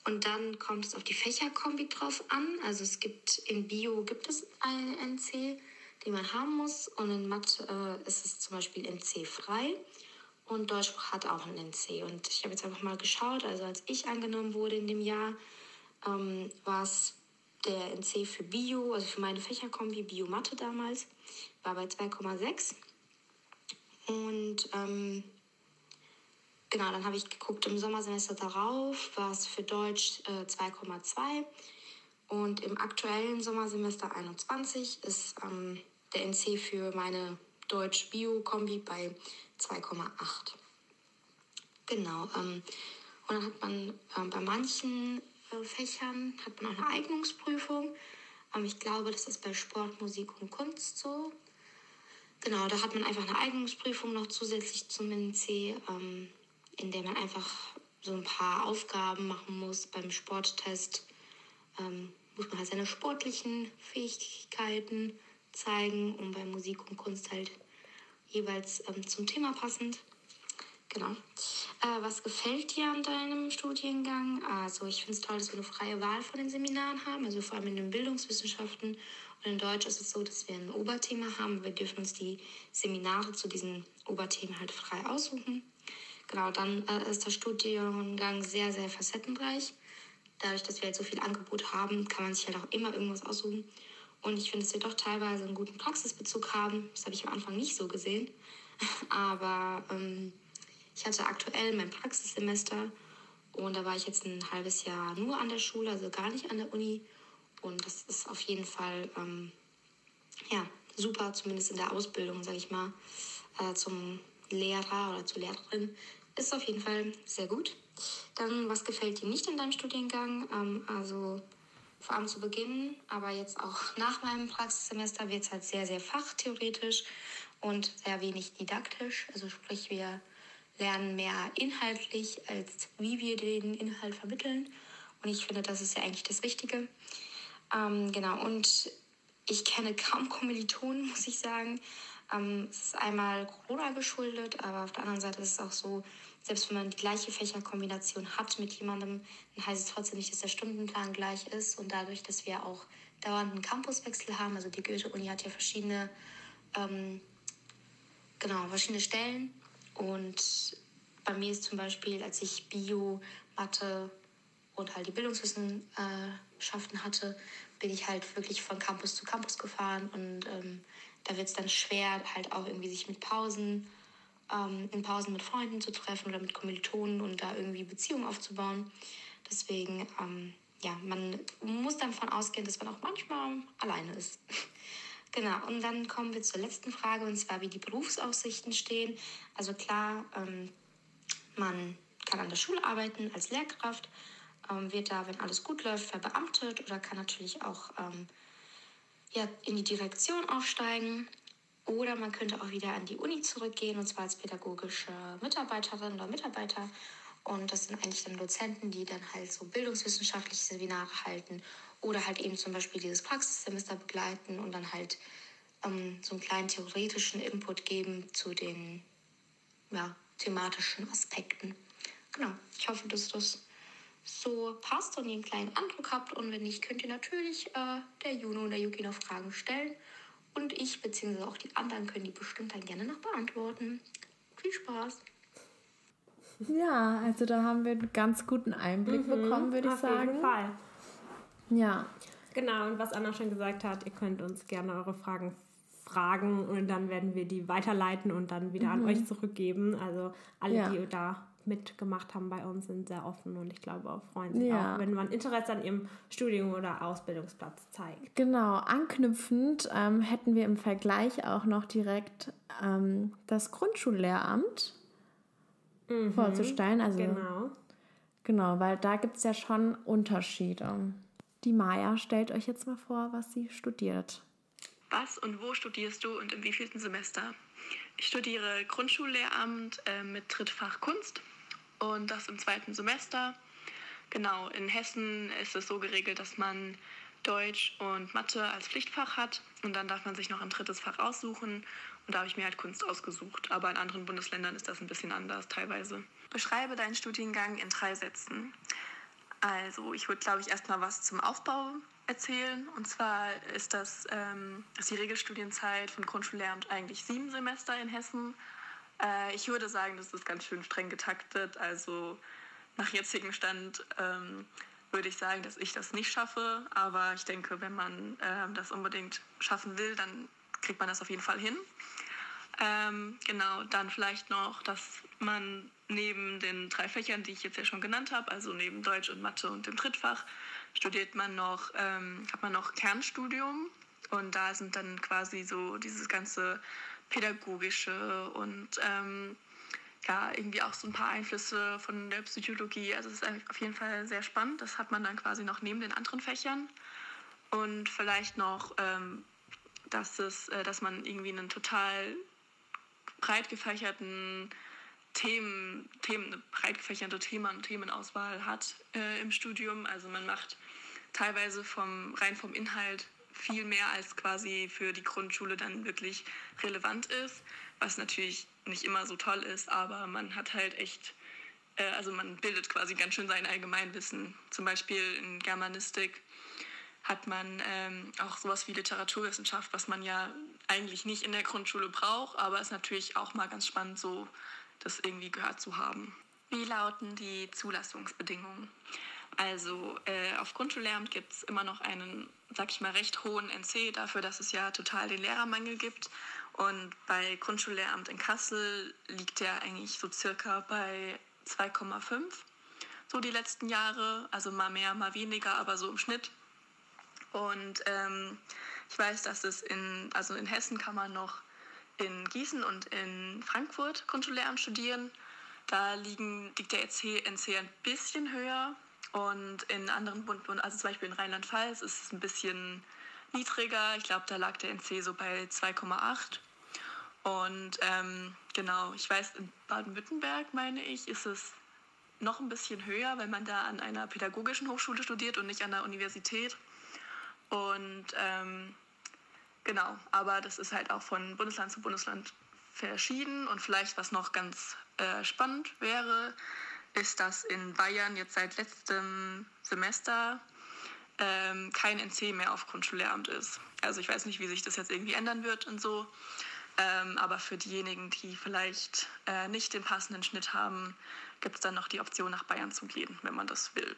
und dann kommt es auf die Fächerkombi drauf an. Also es gibt in Bio gibt es einen NC, den man haben muss. Und in Mathe äh, ist es zum Beispiel NC frei. Und Deutsch hat auch einen NC. Und ich habe jetzt einfach mal geschaut, also als ich angenommen wurde in dem Jahr, ähm, war es der NC für Bio, also für meine Fächerkombi Bio-Mathe damals, war bei 2,6. Und ähm, genau, dann habe ich geguckt, im Sommersemester darauf war es für Deutsch äh, 2,2. Und im aktuellen Sommersemester 21 ist ähm, der NC für meine Deutsch-Bio-Kombi bei 2,8. Genau. Ähm, und dann hat man ähm, bei manchen äh, Fächern hat man auch eine Eignungsprüfung. Ähm, ich glaube, das ist bei Sport, Musik und Kunst so. Genau, da hat man einfach eine Eignungsprüfung noch zusätzlich zum NC, ähm, in der man einfach so ein paar Aufgaben machen muss. Beim Sporttest ähm, muss man halt seine sportlichen Fähigkeiten zeigen und bei Musik und Kunst halt jeweils ähm, zum Thema passend. Genau. Äh, was gefällt dir an deinem Studiengang? Also ich finde es toll, dass wir eine freie Wahl von den Seminaren haben, also vor allem in den Bildungswissenschaften. Und in Deutsch ist es so, dass wir ein Oberthema haben. Wir dürfen uns die Seminare zu diesen Oberthemen halt frei aussuchen. Genau, dann äh, ist der Studiengang sehr, sehr facettenreich. Dadurch, dass wir halt so viel Angebot haben, kann man sich halt auch immer irgendwas aussuchen. Und ich finde, dass wir doch teilweise einen guten Praxisbezug haben. Das habe ich am Anfang nicht so gesehen. Aber ähm, ich hatte aktuell mein Praxissemester und da war ich jetzt ein halbes Jahr nur an der Schule, also gar nicht an der Uni. Und das ist auf jeden Fall ähm, ja, super, zumindest in der Ausbildung, sage ich mal, äh, zum Lehrer oder zur Lehrerin. Ist auf jeden Fall sehr gut. Dann, was gefällt dir nicht in deinem Studiengang? Ähm, also vor allem zu Beginn, aber jetzt auch nach meinem Praxissemester wird es halt sehr, sehr fachtheoretisch und sehr wenig didaktisch. Also sprich, wir lernen mehr inhaltlich, als wie wir den Inhalt vermitteln. Und ich finde, das ist ja eigentlich das Wichtige. Ähm, genau, und ich kenne kaum Kommilitonen, muss ich sagen. Ähm, es ist einmal Corona geschuldet, aber auf der anderen Seite ist es auch so, selbst wenn man die gleiche Fächerkombination hat mit jemandem, dann heißt es trotzdem nicht, dass der Stundenplan gleich ist. Und dadurch, dass wir auch dauernd einen Campuswechsel haben, also die Goethe-Uni hat ja verschiedene, ähm, genau, verschiedene Stellen. Und bei mir ist zum Beispiel, als ich Bio, Mathe und halt die Bildungswissenschaften hatte, bin ich halt wirklich von Campus zu Campus gefahren und ähm, da wird es dann schwer, halt auch irgendwie sich mit Pausen, ähm, in Pausen mit Freunden zu treffen oder mit Kommilitonen und da irgendwie Beziehungen aufzubauen. Deswegen, ähm, ja, man muss dann davon ausgehen, dass man auch manchmal alleine ist. genau, und dann kommen wir zur letzten Frage, und zwar, wie die Berufsaussichten stehen. Also klar, ähm, man kann an der Schule arbeiten als Lehrkraft, ähm, wird da, wenn alles gut läuft, verbeamtet oder kann natürlich auch ähm, ja, in die Direktion aufsteigen. Oder man könnte auch wieder an die Uni zurückgehen, und zwar als pädagogische Mitarbeiterin oder Mitarbeiter. Und das sind eigentlich dann Dozenten, die dann halt so bildungswissenschaftliche Seminare halten oder halt eben zum Beispiel dieses Praxissemester begleiten und dann halt ähm, so einen kleinen theoretischen Input geben zu den ja, thematischen Aspekten. Genau, ich hoffe, dass das so passt und ihr einen kleinen Eindruck habt. Und wenn nicht, könnt ihr natürlich äh, der Juno und der Yuki noch Fragen stellen. Und ich bzw. auch die anderen können die bestimmt dann gerne noch beantworten. Viel Spaß!
Ja, also da haben wir einen ganz guten Einblick mhm, bekommen, würde ich sagen. Auf jeden Fall.
Ja. Genau, und was Anna schon gesagt hat, ihr könnt uns gerne eure Fragen fragen und dann werden wir die weiterleiten und dann wieder mhm. an euch zurückgeben. Also alle, ja. die da mitgemacht haben bei uns, sind sehr offen und ich glaube auch freuen sich ja. auch, wenn man Interesse an ihrem Studium oder Ausbildungsplatz zeigt.
Genau, anknüpfend ähm, hätten wir im Vergleich auch noch direkt ähm, das Grundschullehramt mhm. vorzustellen. Also, genau. Genau, weil da gibt es ja schon Unterschiede. Die Maya stellt euch jetzt mal vor, was sie studiert.
Was und wo studierst du und im wievielten Semester? Ich studiere Grundschullehramt äh, mit Drittfach Kunst und das im zweiten Semester. Genau, in Hessen ist es so geregelt, dass man Deutsch und Mathe als Pflichtfach hat und dann darf man sich noch ein drittes Fach aussuchen und da habe ich mir halt Kunst ausgesucht. Aber in anderen Bundesländern ist das ein bisschen anders teilweise. Beschreibe deinen Studiengang in drei Sätzen. Also ich würde, glaube ich, erstmal was zum Aufbau erzählen. Und zwar ist das ähm, ist die Regelstudienzeit von Grundschullehramt eigentlich sieben Semester in Hessen äh, ich würde sagen, das ist ganz schön streng getaktet. Also nach jetzigem Stand ähm, würde ich sagen, dass ich das nicht schaffe. Aber ich denke, wenn man äh, das unbedingt schaffen will, dann kriegt man das auf jeden Fall hin. Ähm, genau, dann vielleicht noch, dass man neben den drei Fächern, die ich jetzt ja schon genannt habe, also neben Deutsch und Mathe und dem Drittfach, studiert man noch, ähm, hat man noch Kernstudium und da sind dann quasi so dieses ganze pädagogische und ähm, ja, irgendwie auch so ein paar Einflüsse von der Psychologie. Also es ist auf jeden Fall sehr spannend. Das hat man dann quasi noch neben den anderen Fächern. Und vielleicht noch, ähm, dass, es, äh, dass man irgendwie einen total breit gefächerten Themen, Themen, eine breit gefächerte und Themenauswahl hat äh, im Studium. Also man macht teilweise vom, rein vom Inhalt viel mehr als quasi für die Grundschule dann wirklich relevant ist, was natürlich nicht immer so toll ist, aber man hat halt echt, äh, also man bildet quasi ganz schön sein Allgemeinwissen. Zum Beispiel in Germanistik hat man ähm, auch sowas wie Literaturwissenschaft, was man ja eigentlich nicht in der Grundschule braucht, aber ist natürlich auch mal ganz spannend, so das irgendwie gehört zu haben. Wie lauten die Zulassungsbedingungen? Also äh, auf Grundschullehramt gibt es immer noch einen, sag ich mal, recht hohen NC dafür, dass es ja total den Lehrermangel gibt. Und bei Grundschullehramt in Kassel liegt der eigentlich so circa bei 2,5. So die letzten Jahre, also mal mehr, mal weniger, aber so im Schnitt. Und ähm, ich weiß, dass es in, also in Hessen kann man noch in Gießen und in Frankfurt Grundschullehramt studieren. Da liegen, liegt der NC ein bisschen höher, und in anderen Bundesländern, also zum Beispiel in Rheinland-Pfalz, ist es ein bisschen niedriger. Ich glaube, da lag der NC so bei 2,8. Und ähm, genau, ich weiß, in Baden-Württemberg, meine ich, ist es noch ein bisschen höher, weil man da an einer pädagogischen Hochschule studiert und nicht an der Universität. Und ähm, genau, aber das ist halt auch von Bundesland zu Bundesland verschieden. Und vielleicht, was noch ganz äh, spannend wäre, ist, dass in Bayern jetzt seit letztem Semester ähm, kein NC mehr auf Grundschullehramt ist. Also ich weiß nicht, wie sich das jetzt irgendwie ändern wird und so. Ähm, aber für diejenigen, die vielleicht äh, nicht den passenden Schnitt haben, gibt es dann noch die Option, nach Bayern zu gehen, wenn man das will.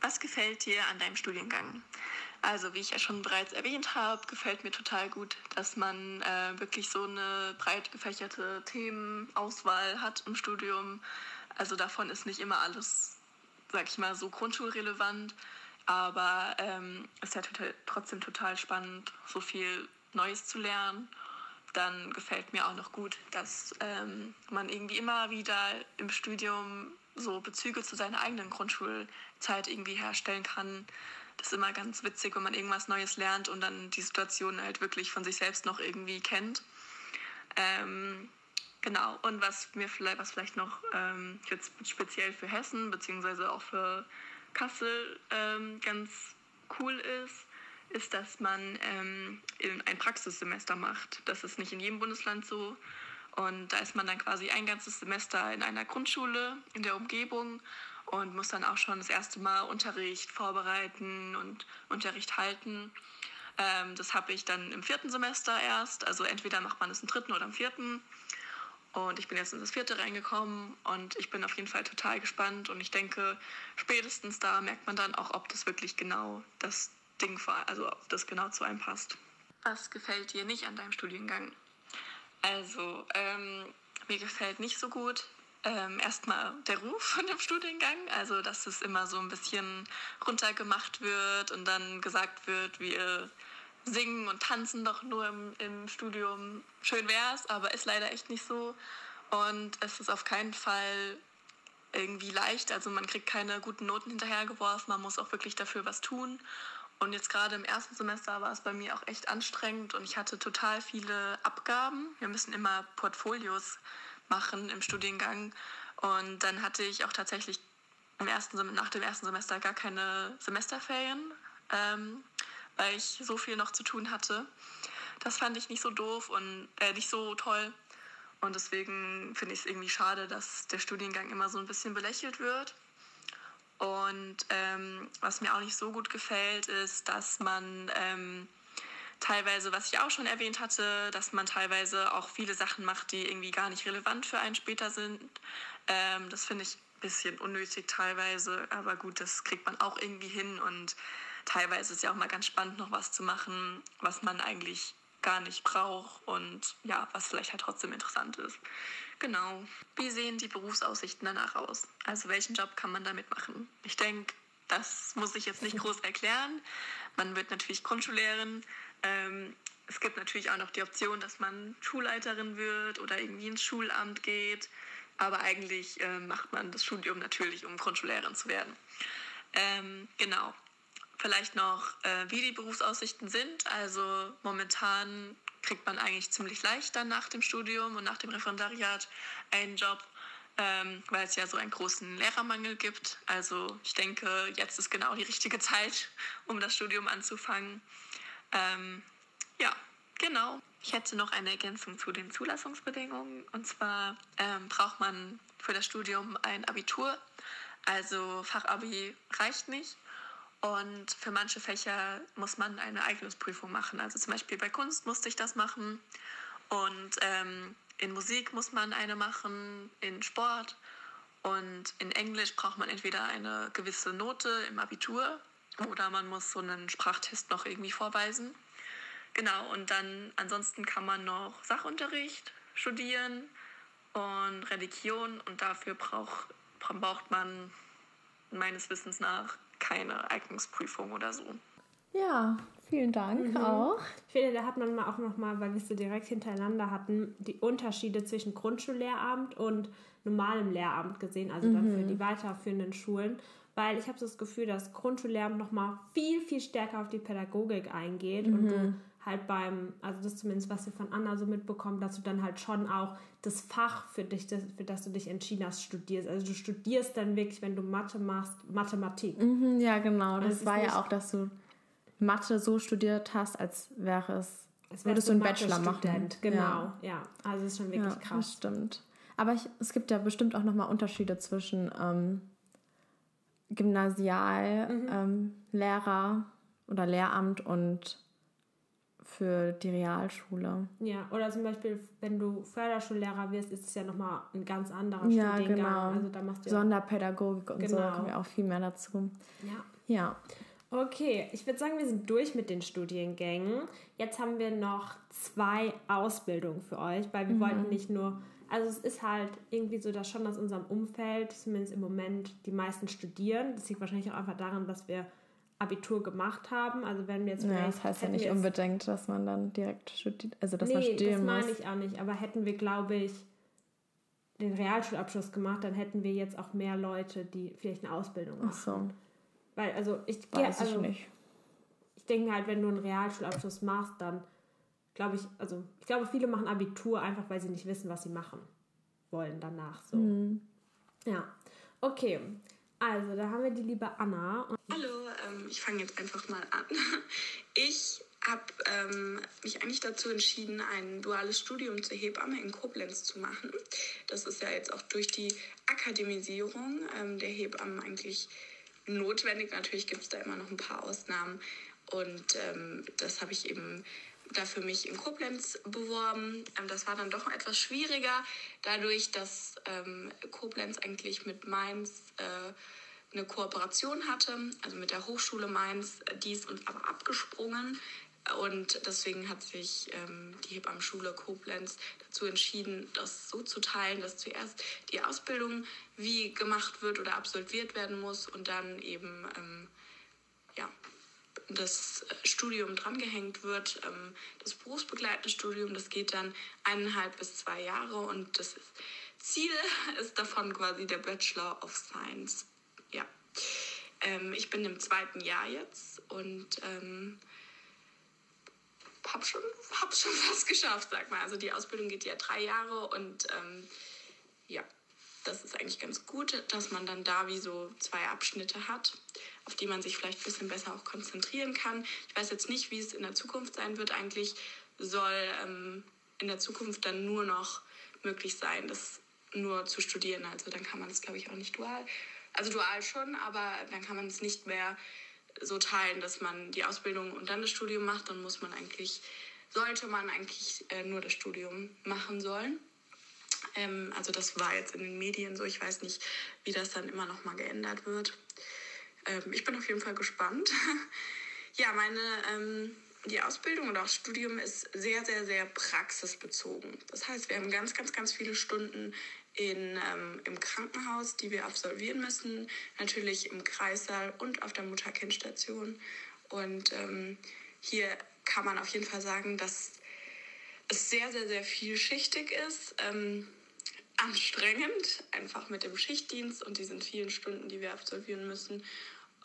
Was gefällt dir an deinem Studiengang? Also, wie ich ja schon bereits erwähnt habe, gefällt mir total gut, dass man äh, wirklich so eine breit gefächerte Themenauswahl hat im Studium. Also davon ist nicht immer alles, sag ich mal, so grundschulrelevant. Aber ähm, ist ja total, trotzdem total spannend, so viel Neues zu lernen. Dann gefällt mir auch noch gut, dass ähm, man irgendwie immer wieder im Studium so Bezüge zu seiner eigenen Grundschulzeit irgendwie herstellen kann. Das ist immer ganz witzig, wenn man irgendwas Neues lernt und dann die Situation halt wirklich von sich selbst noch irgendwie kennt. Ähm, genau, und was mir vielleicht, was vielleicht noch ähm, jetzt speziell für Hessen, beziehungsweise auch für Kassel ähm, ganz cool ist, ist, dass man ähm, ein Praxissemester macht. Das ist nicht in jedem Bundesland so. Und da ist man dann quasi ein ganzes Semester in einer Grundschule in der Umgebung und muss dann auch schon das erste Mal Unterricht vorbereiten und Unterricht halten. Ähm, das habe ich dann im vierten Semester erst. Also entweder macht man es im dritten oder im vierten. Und ich bin jetzt in das vierte reingekommen und ich bin auf jeden Fall total gespannt. Und ich denke, spätestens da merkt man dann auch, ob das wirklich genau das Ding, also ob das genau zu einem passt. Was gefällt dir nicht an deinem Studiengang? Also, ähm, mir gefällt nicht so gut ähm, erstmal der Ruf von dem Studiengang, also dass es immer so ein bisschen runtergemacht wird und dann gesagt wird, wir singen und tanzen doch nur im, im Studium. Schön wär's, aber ist leider echt nicht so. Und es ist auf keinen Fall irgendwie leicht. Also man kriegt keine guten Noten hinterhergeworfen, man muss auch wirklich dafür was tun. Und jetzt gerade im ersten Semester war es bei mir auch echt anstrengend und ich hatte total viele Abgaben. Wir müssen immer Portfolios machen im Studiengang. Und dann hatte ich auch tatsächlich im ersten, nach dem ersten Semester gar keine Semesterferien. Ähm, weil ich so viel noch zu tun hatte. Das fand ich nicht so doof und äh, nicht so toll. Und deswegen finde ich es irgendwie schade, dass der Studiengang immer so ein bisschen belächelt wird. Und ähm, was mir auch nicht so gut gefällt, ist, dass man ähm, teilweise, was ich auch schon erwähnt hatte, dass man teilweise auch viele Sachen macht, die irgendwie gar nicht relevant für einen später sind. Ähm, das finde ich ein bisschen unnötig teilweise, aber gut, das kriegt man auch irgendwie hin und teilweise ist es ja auch mal ganz spannend, noch was zu machen, was man eigentlich gar nicht braucht und ja, was vielleicht halt trotzdem interessant ist. Genau. Wie sehen die Berufsaussichten danach aus? Also welchen Job kann man damit machen? Ich denke, das muss ich jetzt nicht groß erklären. Man wird natürlich Grundschullehrerin. Ähm, es gibt natürlich auch noch die Option, dass man Schulleiterin wird oder irgendwie ins Schulamt geht. Aber eigentlich äh, macht man das Studium natürlich, um Grundschullehrerin zu werden. Ähm, genau. Vielleicht noch, äh, wie die Berufsaussichten sind. Also momentan kriegt man eigentlich ziemlich leicht dann nach dem Studium und nach dem Referendariat einen Job, ähm, weil es ja so einen großen Lehrermangel gibt. Also ich denke, jetzt ist genau die richtige Zeit, um das Studium anzufangen. Ähm, ja, genau. Ich hätte noch eine Ergänzung zu den Zulassungsbedingungen. Und zwar ähm, braucht man für das Studium ein Abitur. Also Fachabi reicht nicht. Und für manche Fächer muss man eine Eignungsprüfung machen. Also zum Beispiel bei Kunst musste ich das machen. Und ähm, in Musik muss man eine machen, in Sport. Und in Englisch braucht man entweder eine gewisse Note im Abitur oder man muss so einen Sprachtest noch irgendwie vorweisen. Genau, und dann ansonsten kann man noch Sachunterricht studieren und Religion und dafür brauch, braucht man meines Wissens nach keine Eignungsprüfung oder so.
Ja, vielen Dank mhm. auch.
Ich finde, da hat man auch nochmal, weil wir es so direkt hintereinander hatten, die Unterschiede zwischen Grundschullehramt und normalem Lehramt gesehen, also mhm. dann für mhm. die weiterführenden Schulen. Weil ich habe so das Gefühl, dass Grundschullehramt nochmal viel, viel stärker auf die Pädagogik eingeht mhm. und du halt beim, also das zumindest, was wir von Anna so mitbekommen, dass du dann halt schon auch das Fach für dich, das, für das du dich entschieden hast, studierst. Also du studierst dann wirklich, wenn du Mathe machst, Mathematik.
Mhm, ja, genau. Das, das war ja auch, dass du Mathe so studiert hast, als wäre es, als würdest du einen Bachelor machen.
Genau, ja. ja. Also es ist schon wirklich ja, krass.
Das stimmt. Aber ich, es gibt ja bestimmt auch nochmal Unterschiede zwischen ähm, Gymnasiallehrer mhm. ähm, oder Lehramt und für die Realschule.
Ja, oder zum Beispiel, wenn du Förderschullehrer wirst, ist es ja nochmal ein ganz anderer
Ja,
Studiengang.
genau.
Also da machst du ja
Sonderpädagogik und so,
Genau.
da kommen wir auch viel mehr dazu.
Ja.
Ja.
Okay, ich würde sagen, wir sind durch mit den Studiengängen. Jetzt haben wir noch zwei Ausbildungen für euch, weil wir
Mhm.
wollten nicht nur, also es ist halt irgendwie so, dass schon aus unserem Umfeld, zumindest im Moment, die meisten studieren. Das liegt wahrscheinlich auch einfach daran, dass wir Abitur gemacht haben. Also wenn wir jetzt
Ja, das heißt ja nicht unbedingt, dass man dann direkt studiert, also dass man
nee, das
studieren
meine
muss.
ich auch nicht. Aber hätten wir, glaube ich, den Realschulabschluss gemacht, dann hätten wir jetzt auch mehr Leute, die vielleicht eine Ausbildung machen.
Ach so,
Weil, also ich,
weiß
also,
ich nicht.
ich denke halt, wenn du einen Realschulabschluss machst, dann glaube ich, also ich glaube, viele machen Abitur einfach, weil sie nicht wissen, was sie machen wollen danach. So.
Mhm.
Ja. Okay. Also, da haben wir die liebe Anna. Und
Hallo, ich fange jetzt einfach mal an. Ich habe ähm, mich eigentlich dazu entschieden, ein duales Studium zur Hebamme in Koblenz zu machen. Das ist ja jetzt auch durch die Akademisierung ähm, der Hebammen eigentlich notwendig. Natürlich gibt es da immer noch ein paar Ausnahmen. Und ähm, das habe ich eben da für mich in Koblenz beworben. Ähm, das war dann doch etwas schwieriger, dadurch, dass ähm, Koblenz eigentlich mit Mainz äh, eine Kooperation hatte, also mit der Hochschule Mainz, äh, die ist uns aber abgesprungen. Und deswegen hat sich ähm, die Hebammenschule Koblenz dazu entschieden, das so zu teilen, dass zuerst die Ausbildung wie gemacht wird oder absolviert werden muss und dann eben ähm, ja, das Studium drangehängt wird. Ähm, das berufsbegleitende Studium, das geht dann eineinhalb bis zwei Jahre und das ist, Ziel ist davon quasi der Bachelor of Science. Ja. Ähm, ich bin im zweiten Jahr jetzt und ähm, habe schon, hab schon fast geschafft, sag mal. Also die Ausbildung geht ja drei Jahre und ähm, ja, das ist eigentlich ganz gut, dass man dann da wie so zwei Abschnitte hat, auf die man sich vielleicht ein bisschen besser auch konzentrieren kann. Ich weiß jetzt nicht, wie es in der Zukunft sein wird. Eigentlich soll ähm, in der Zukunft dann nur noch möglich sein, das nur zu studieren. Also dann kann man das, glaube ich, auch nicht dual. Also dual schon, aber dann kann man es nicht mehr so teilen, dass man die Ausbildung und dann das Studium macht. Dann muss man eigentlich, sollte man eigentlich äh, nur das Studium machen sollen. Ähm, also das war jetzt in den Medien so. Ich weiß nicht, wie das dann immer noch mal geändert wird. Ähm, ich bin auf jeden Fall gespannt. ja, meine ähm, die Ausbildung oder auch Studium ist sehr, sehr, sehr praxisbezogen. Das heißt, wir haben ganz, ganz, ganz viele Stunden in, ähm, im Krankenhaus, die wir absolvieren müssen. Natürlich im Kreissaal und auf der Mutter-Kind-Station. Und ähm, hier kann man auf jeden Fall sagen, dass es sehr, sehr, sehr vielschichtig ist. Ähm, anstrengend, einfach mit dem Schichtdienst und diesen vielen Stunden, die wir absolvieren müssen.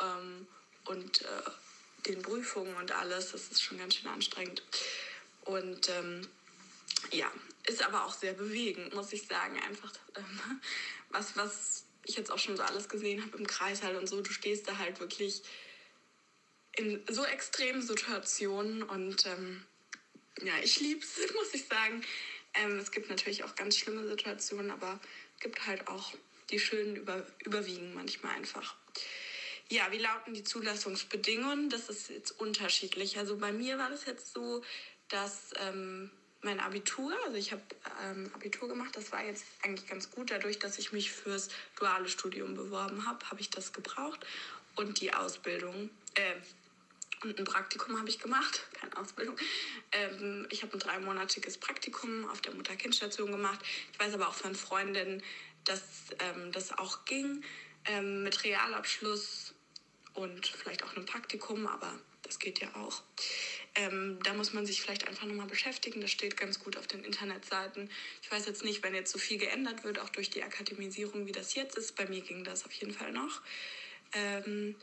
Ähm, und äh, den Prüfungen und alles, das ist schon ganz schön anstrengend. Und ähm, ja, ist aber auch sehr bewegend, muss ich sagen. Einfach ähm, was, was ich jetzt auch schon so alles gesehen habe im Kreis halt und so. Du stehst da halt wirklich in so extremen Situationen und ähm, ja, ich liebe es, muss ich sagen. Ähm, es gibt natürlich auch ganz schlimme Situationen, aber es gibt halt auch die schönen über, überwiegen manchmal einfach. Ja, wie lauten die Zulassungsbedingungen? Das ist jetzt unterschiedlich. Also bei mir war das jetzt so, dass ähm, mein Abitur, also ich habe ähm, Abitur gemacht, das war jetzt eigentlich ganz gut. Dadurch, dass ich mich fürs duale Studium beworben habe, habe ich das gebraucht. Und die Ausbildung, äh, und ein Praktikum habe ich gemacht, keine Ausbildung. Ähm, ich habe ein dreimonatiges Praktikum auf der Mutter-Kind-Station gemacht. Ich weiß aber auch von Freundinnen, dass ähm, das auch ging ähm, mit Realabschluss und vielleicht auch einem Praktikum, aber das geht ja auch. Ähm, da muss man sich vielleicht einfach nochmal beschäftigen. Das steht ganz gut auf den Internetseiten. Ich weiß jetzt nicht, wenn jetzt so viel geändert wird, auch durch die Akademisierung, wie das jetzt ist. Bei mir ging das auf jeden Fall noch. Ähm,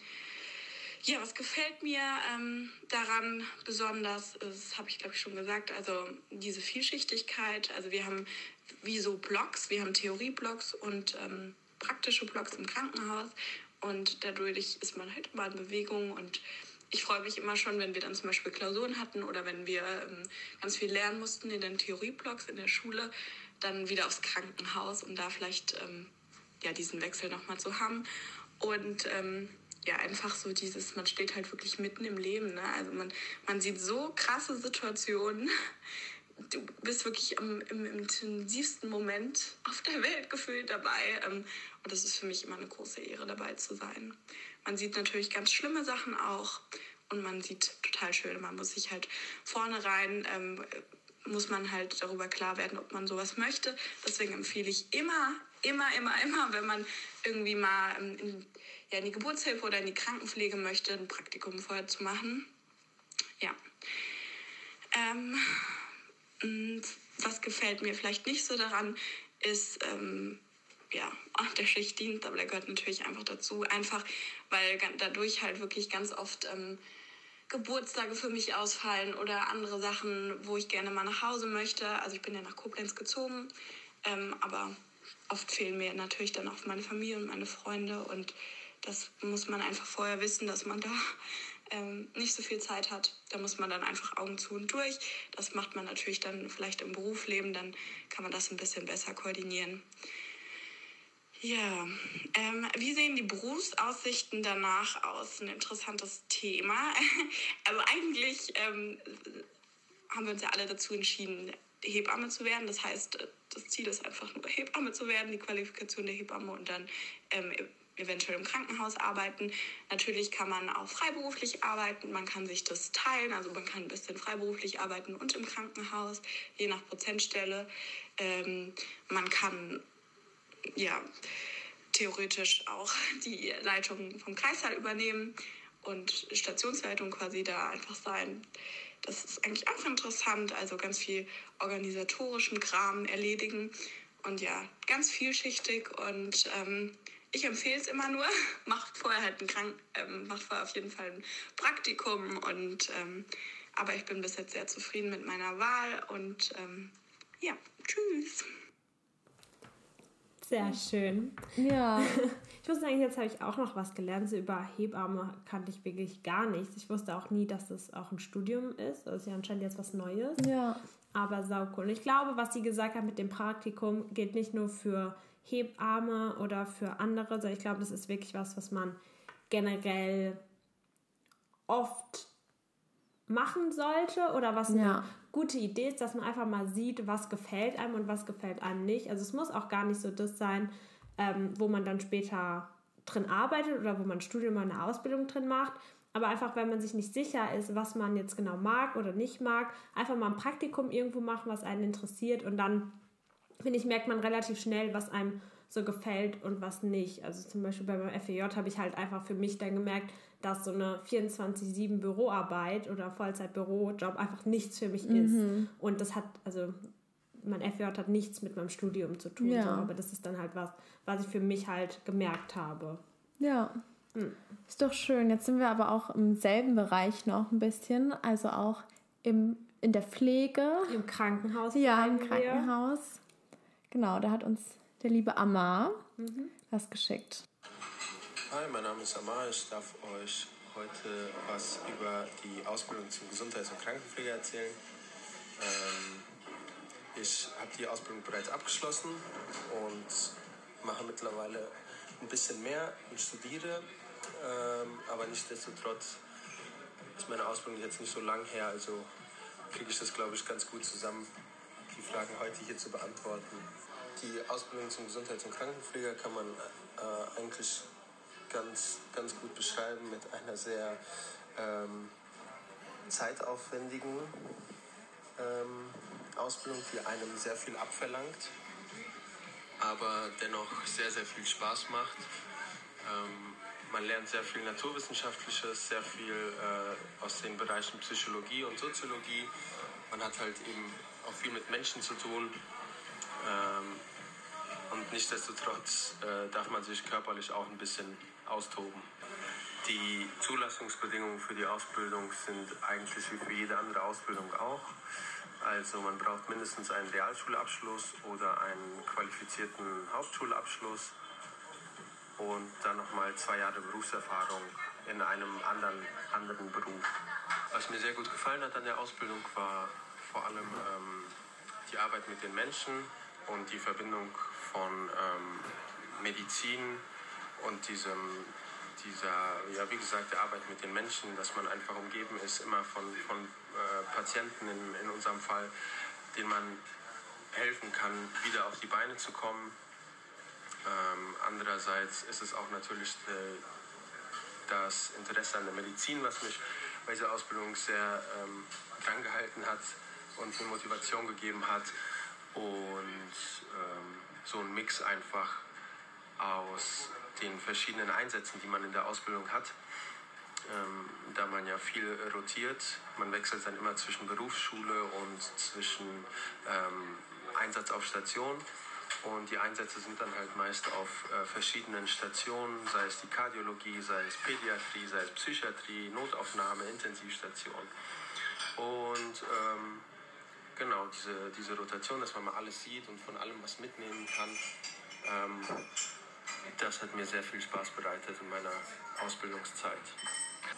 ja, was gefällt mir ähm, daran besonders, ist, habe ich glaube ich schon gesagt, also diese Vielschichtigkeit. Also wir haben wie so Blogs, wir haben Theorieblocks und ähm, praktische Blogs im Krankenhaus und dadurch ist man halt immer in Bewegung und ich freue mich immer schon, wenn wir dann zum Beispiel Klausuren hatten oder wenn wir ähm, ganz viel lernen mussten in den Theorieblocks in der Schule, dann wieder aufs Krankenhaus, um da vielleicht ähm, ja, diesen Wechsel nochmal zu haben. Und ähm, ja, einfach so dieses, man steht halt wirklich mitten im Leben. Ne? Also man, man sieht so krasse Situationen. Du bist wirklich im, im intensivsten Moment auf der Welt gefühlt dabei. Ähm, und das ist für mich immer eine große Ehre, dabei zu sein. Man sieht natürlich ganz schlimme Sachen auch und man sieht total schön. Man muss sich halt vorne rein, ähm, muss man halt darüber klar werden, ob man sowas möchte. Deswegen empfehle ich immer, immer, immer, immer, wenn man irgendwie mal ähm, in, ja, in die Geburtshilfe oder in die Krankenpflege möchte, ein Praktikum vorher zu machen. Ja. Ähm, was gefällt mir vielleicht nicht so daran, ist ähm, ja, der Schichtdienst, aber der gehört natürlich einfach dazu. Einfach, weil dadurch halt wirklich ganz oft ähm, Geburtstage für mich ausfallen oder andere Sachen, wo ich gerne mal nach Hause möchte. Also ich bin ja nach Koblenz gezogen, ähm, aber oft fehlen mir natürlich dann auch meine Familie und meine Freunde und das muss man einfach vorher wissen, dass man da ähm, nicht so viel Zeit hat. Da muss man dann einfach Augen zu und durch. Das macht man natürlich dann vielleicht im Berufsleben, dann kann man das ein bisschen besser koordinieren. Ja, ähm, wie sehen die Berufsaussichten danach aus? Ein interessantes Thema. Aber eigentlich ähm, haben wir uns ja alle dazu entschieden, Hebamme zu werden. Das heißt, das Ziel ist einfach nur Hebamme zu werden, die Qualifikation der Hebamme und dann ähm, eventuell im Krankenhaus arbeiten. Natürlich kann man auch freiberuflich arbeiten, man kann sich das teilen, also man kann ein bisschen freiberuflich arbeiten und im Krankenhaus, je nach Prozentstelle. Ähm, man kann ja, theoretisch auch die Leitung vom Kreissaal übernehmen und Stationsleitung quasi da einfach sein. Das ist eigentlich auch interessant, also ganz viel organisatorischen Kram erledigen und ja, ganz vielschichtig und ähm, ich empfehle es immer nur, macht vorher halt ein Krank ähm, macht vorher auf jeden Fall ein Praktikum und ähm, aber ich bin bis jetzt sehr zufrieden mit meiner Wahl und ähm, ja, tschüss.
Sehr schön.
Ja.
Ich muss sagen, jetzt habe ich auch noch was gelernt. So über Hebamme kannte ich wirklich gar nichts. Ich wusste auch nie, dass das auch ein Studium ist. Das ist ja anscheinend jetzt was Neues.
Ja.
Aber saucool. Und ich glaube, was sie gesagt hat mit dem Praktikum, gilt nicht nur für Hebamme oder für andere, sondern ich glaube, das ist wirklich was, was man generell oft machen sollte oder was ja. Gute Idee ist, dass man einfach mal sieht, was gefällt einem und was gefällt einem nicht. Also es muss auch gar nicht so das sein, ähm, wo man dann später drin arbeitet oder wo man ein Studium oder eine Ausbildung drin macht. Aber einfach, wenn man sich nicht sicher ist, was man jetzt genau mag oder nicht mag, einfach mal ein Praktikum irgendwo machen, was einen interessiert und dann, finde ich, merkt man relativ schnell, was einem so gefällt und was nicht. Also zum Beispiel bei meinem FEJ habe ich halt einfach für mich dann gemerkt, dass so eine 24-7 Büroarbeit oder Vollzeit-Bürojob einfach nichts für mich mhm. ist. Und das hat, also mein FJ hat nichts mit meinem Studium zu tun, ja. so, aber das ist dann halt was, was ich für mich halt gemerkt habe.
Ja. Mhm. Ist doch schön. Jetzt sind wir aber auch im selben Bereich noch ein bisschen, also auch im, in der Pflege.
Im Krankenhaus.
Ja, im Krankenhaus. Wir. Genau, da hat uns der liebe Amar mhm. was geschickt.
Hi, mein Name ist Amar. Ich darf euch heute was über die Ausbildung zum Gesundheits- und Krankenpfleger erzählen. Ähm, ich habe die Ausbildung bereits abgeschlossen und mache mittlerweile ein bisschen mehr und studiere, ähm, aber nichtsdestotrotz ist meine Ausbildung jetzt nicht so lang her, also kriege ich das, glaube ich, ganz gut zusammen, die Fragen heute hier zu beantworten. Die Ausbildung zum Gesundheits- und Krankenpfleger kann man äh, eigentlich ganz, ganz gut beschreiben mit einer sehr ähm, zeitaufwendigen ähm, Ausbildung, die einem sehr viel abverlangt, aber dennoch sehr, sehr viel Spaß macht. Ähm, man lernt sehr viel Naturwissenschaftliches, sehr viel äh, aus den Bereichen Psychologie und Soziologie. Man hat halt eben auch viel mit Menschen zu tun. Ähm, und nichtsdestotrotz äh, darf man sich körperlich auch ein bisschen austoben. Die Zulassungsbedingungen für die Ausbildung sind eigentlich wie für jede andere Ausbildung auch. Also man braucht mindestens einen Realschulabschluss oder einen qualifizierten Hauptschulabschluss und dann nochmal zwei Jahre Berufserfahrung in einem anderen, anderen Beruf. Was mir sehr gut gefallen hat an der Ausbildung war vor allem ähm, die Arbeit mit den Menschen und die Verbindung von ähm, Medizin und diesem dieser, ja wie gesagt, der Arbeit mit den Menschen, dass man einfach umgeben ist, immer von, von äh, Patienten in, in unserem Fall, denen man helfen kann, wieder auf die Beine zu kommen. Ähm, andererseits ist es auch natürlich äh, das Interesse an der Medizin, was mich bei dieser Ausbildung sehr ähm, dran gehalten hat und mir Motivation gegeben hat. Und ähm, so ein Mix einfach aus den verschiedenen Einsätzen, die man in der Ausbildung hat. Ähm, da man ja viel rotiert, man wechselt dann immer zwischen Berufsschule und zwischen ähm, Einsatz auf Station. Und die Einsätze sind dann halt meist auf äh, verschiedenen Stationen, sei es die Kardiologie, sei es Pädiatrie, sei es Psychiatrie, Notaufnahme, Intensivstation. Und ähm, genau, diese, diese Rotation, dass man mal alles sieht und von allem was mitnehmen kann, ähm, das hat mir sehr viel Spaß bereitet in meiner Ausbildungszeit.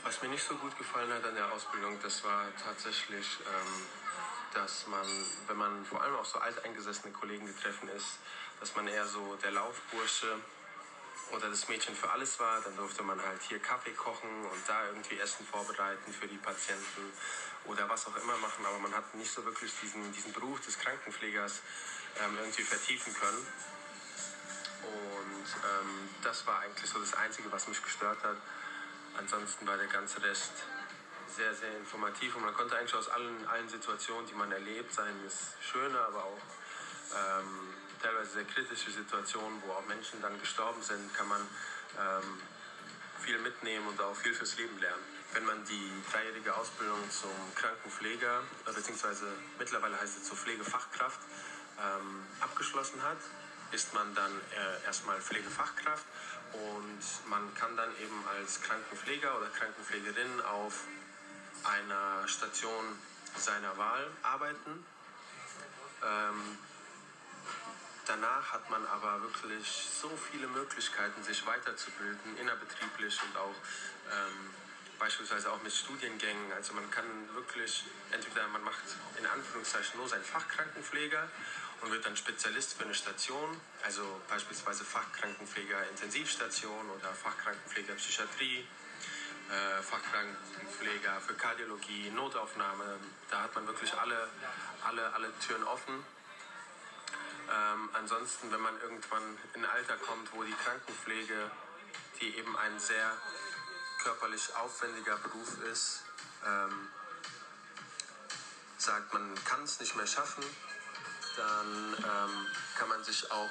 Was mir nicht so gut gefallen hat an der Ausbildung, das war tatsächlich, ähm, dass man, wenn man vor allem auch so alteingesessene Kollegen getreffen ist, dass man eher so der Laufbursche oder das Mädchen für alles war. Dann durfte man halt hier Kaffee kochen und da irgendwie Essen vorbereiten für die Patienten oder was auch immer machen. Aber man hat nicht so wirklich diesen, diesen Beruf des Krankenpflegers ähm, irgendwie vertiefen können. Und ähm, das war eigentlich so das Einzige, was mich gestört hat. Ansonsten war der ganze Rest sehr, sehr informativ und man konnte eigentlich aus allen, allen Situationen, die man erlebt, seien es schöne, aber auch ähm, teilweise sehr kritische Situationen, wo auch Menschen dann gestorben sind, kann man ähm, viel mitnehmen und auch viel fürs Leben lernen. Wenn man die dreijährige Ausbildung zum Krankenpfleger, beziehungsweise mittlerweile heißt es zur Pflegefachkraft, ähm, abgeschlossen hat, ist man dann äh, erstmal Pflegefachkraft und man kann dann eben als Krankenpfleger oder Krankenpflegerin auf einer Station seiner Wahl arbeiten. Ähm, danach hat man aber wirklich so viele Möglichkeiten, sich weiterzubilden, innerbetrieblich und auch ähm, beispielsweise auch mit Studiengängen. Also man kann wirklich, entweder man macht in Anführungszeichen nur seinen Fachkrankenpfleger und wird dann Spezialist für eine Station, also beispielsweise Fachkrankenpfleger Intensivstation oder Fachkrankenpfleger Psychiatrie, äh, Fachkrankenpfleger für Kardiologie, Notaufnahme. Da hat man wirklich alle, alle, alle Türen offen. Ähm, ansonsten, wenn man irgendwann in ein Alter kommt, wo die Krankenpflege, die eben ein sehr körperlich aufwendiger Beruf ist, ähm, sagt, man kann es nicht mehr schaffen, dann ähm, kann man sich auch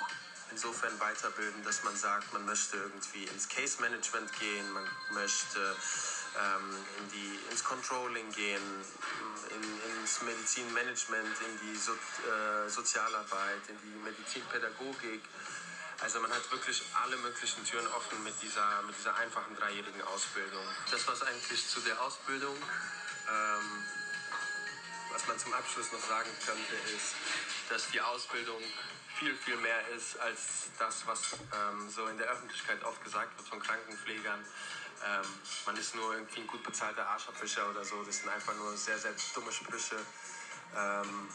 insofern weiterbilden, dass man sagt, man möchte irgendwie ins Case Management gehen, man möchte ähm, in die, ins Controlling gehen, in, ins Medizinmanagement, in die so, äh, Sozialarbeit, in die Medizinpädagogik. Also man hat wirklich alle möglichen Türen offen mit dieser, mit dieser einfachen dreijährigen Ausbildung. Das, was eigentlich zu der Ausbildung, ähm, was man zum Abschluss noch sagen könnte, ist, dass die Ausbildung viel, viel mehr ist als das, was ähm, so in der Öffentlichkeit oft gesagt wird von Krankenpflegern. Ähm, man ist nur irgendwie ein gut bezahlter Arschabwischer oder so. Das sind einfach nur sehr, sehr dumme Sprüche. Ähm,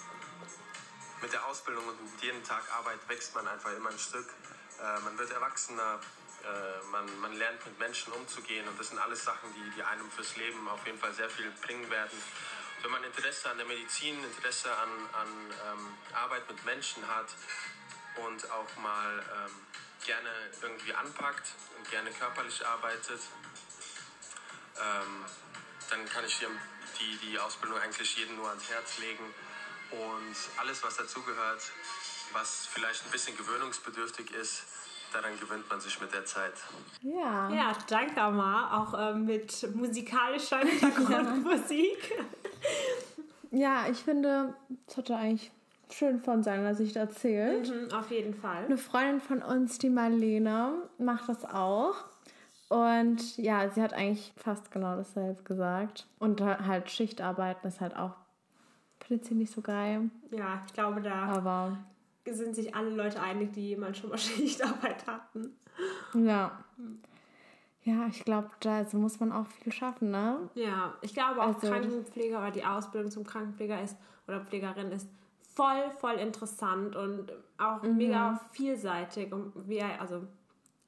mit der Ausbildung und mit jedem Tag Arbeit wächst man einfach immer ein Stück. Äh, man wird erwachsener, äh, man, man lernt mit Menschen umzugehen und das sind alles Sachen, die, die einem fürs Leben auf jeden Fall sehr viel bringen werden. Wenn man Interesse an der Medizin, Interesse an, an ähm, Arbeit mit Menschen hat und auch mal ähm, gerne irgendwie anpackt und gerne körperlich arbeitet, ähm, dann kann ich die, die Ausbildung eigentlich jedem nur ans Herz legen. Und alles, was dazugehört, was vielleicht ein bisschen gewöhnungsbedürftig ist, daran gewöhnt man sich mit der Zeit.
Ja. Ja, danke, Amar. Auch äh, mit musikalischer Hintergrundmusik.
ja, ich finde, es hatte eigentlich schön von seiner Sicht erzählt.
Mhm, auf jeden Fall.
Eine Freundin von uns, die Marlene, macht das auch. Und ja, sie hat eigentlich fast genau dasselbe gesagt. Und halt Schichtarbeiten ist halt auch Prinzip nicht so geil.
Ja, ich glaube, da Aber sind sich alle Leute einig, die jemand schon mal Schichtarbeit hatten.
Ja. Ja, ich glaube, da also muss man auch viel schaffen, ne?
Ja, ich glaube auch also, Krankenpfleger oder die Ausbildung zum Krankenpfleger ist oder Pflegerin ist voll, voll interessant und auch mhm. mega vielseitig. Und wie, also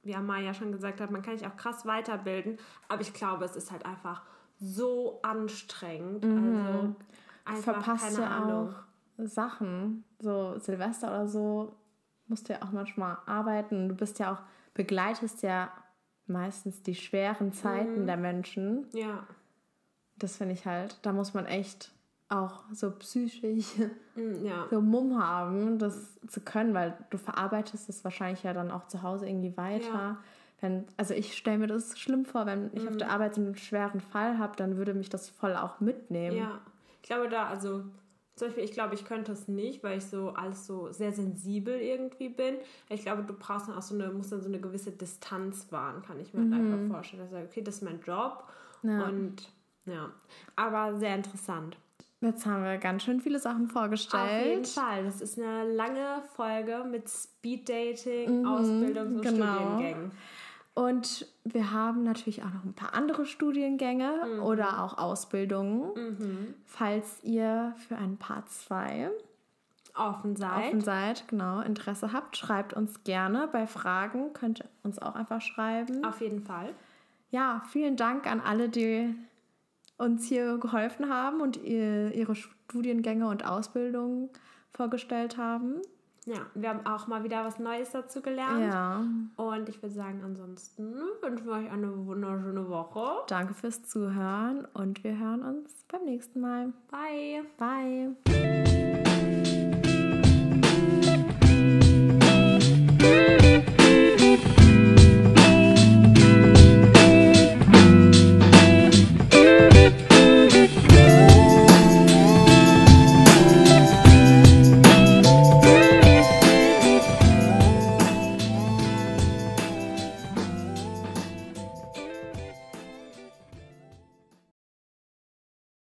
wie Amaya schon gesagt hat, man kann sich auch krass weiterbilden, aber ich glaube, es ist halt einfach so anstrengend. Also einfach
Verpasst
keine
ja
Ahnung.
auch Sachen. So Silvester oder so musst du ja auch manchmal arbeiten. Du bist ja auch, begleitest ja meistens die schweren Zeiten
Mhm.
der Menschen.
Ja.
Das finde ich halt, da muss man echt auch so psychisch
Mm, Ja.
so Mumm haben, das zu können, weil du verarbeitest es wahrscheinlich ja dann auch zu Hause irgendwie weiter.
Ja.
Wenn, also ich stelle mir das schlimm vor, wenn ich auf der Arbeit so einen schweren Fall habe, dann würde mich das voll auch mitnehmen.
Ja, ich glaube da, also zum Beispiel, ich glaube, ich könnte es nicht, weil ich so alles so sehr sensibel irgendwie bin. Ich glaube, du brauchst dann auch so eine, musst dann so eine gewisse Distanz wahren, kann ich mir halt einfach vorstellen. Sage, okay, das ist mein Job
Ja.
und ja, aber sehr interessant.
Jetzt haben wir ganz schön viele Sachen vorgestellt.
Auf jeden Fall, das ist eine lange Folge mit Speeddating, Ausbildungs- und
genau.
Studiengängen.
Und wir haben natürlich auch noch ein paar andere Studiengänge
Mhm.
oder auch Ausbildungen. Falls ihr für einen Part 2
Offen seid.
offen seid, genau, Interesse habt, schreibt uns gerne. Bei Fragen könnt ihr uns auch einfach schreiben.
Auf jeden Fall.
Ja, vielen Dank an alle, die uns hier geholfen haben und ihr, ihre Studiengänge und Ausbildungen vorgestellt haben.
Ja, wir haben auch mal wieder was Neues dazu gelernt.
Ja,
Und ich würde sagen, ansonsten wünschen wir euch eine wunderschöne Woche.
danke fürs Zuhören und wir hören uns beim nächsten Mal.
Bye.
Bye.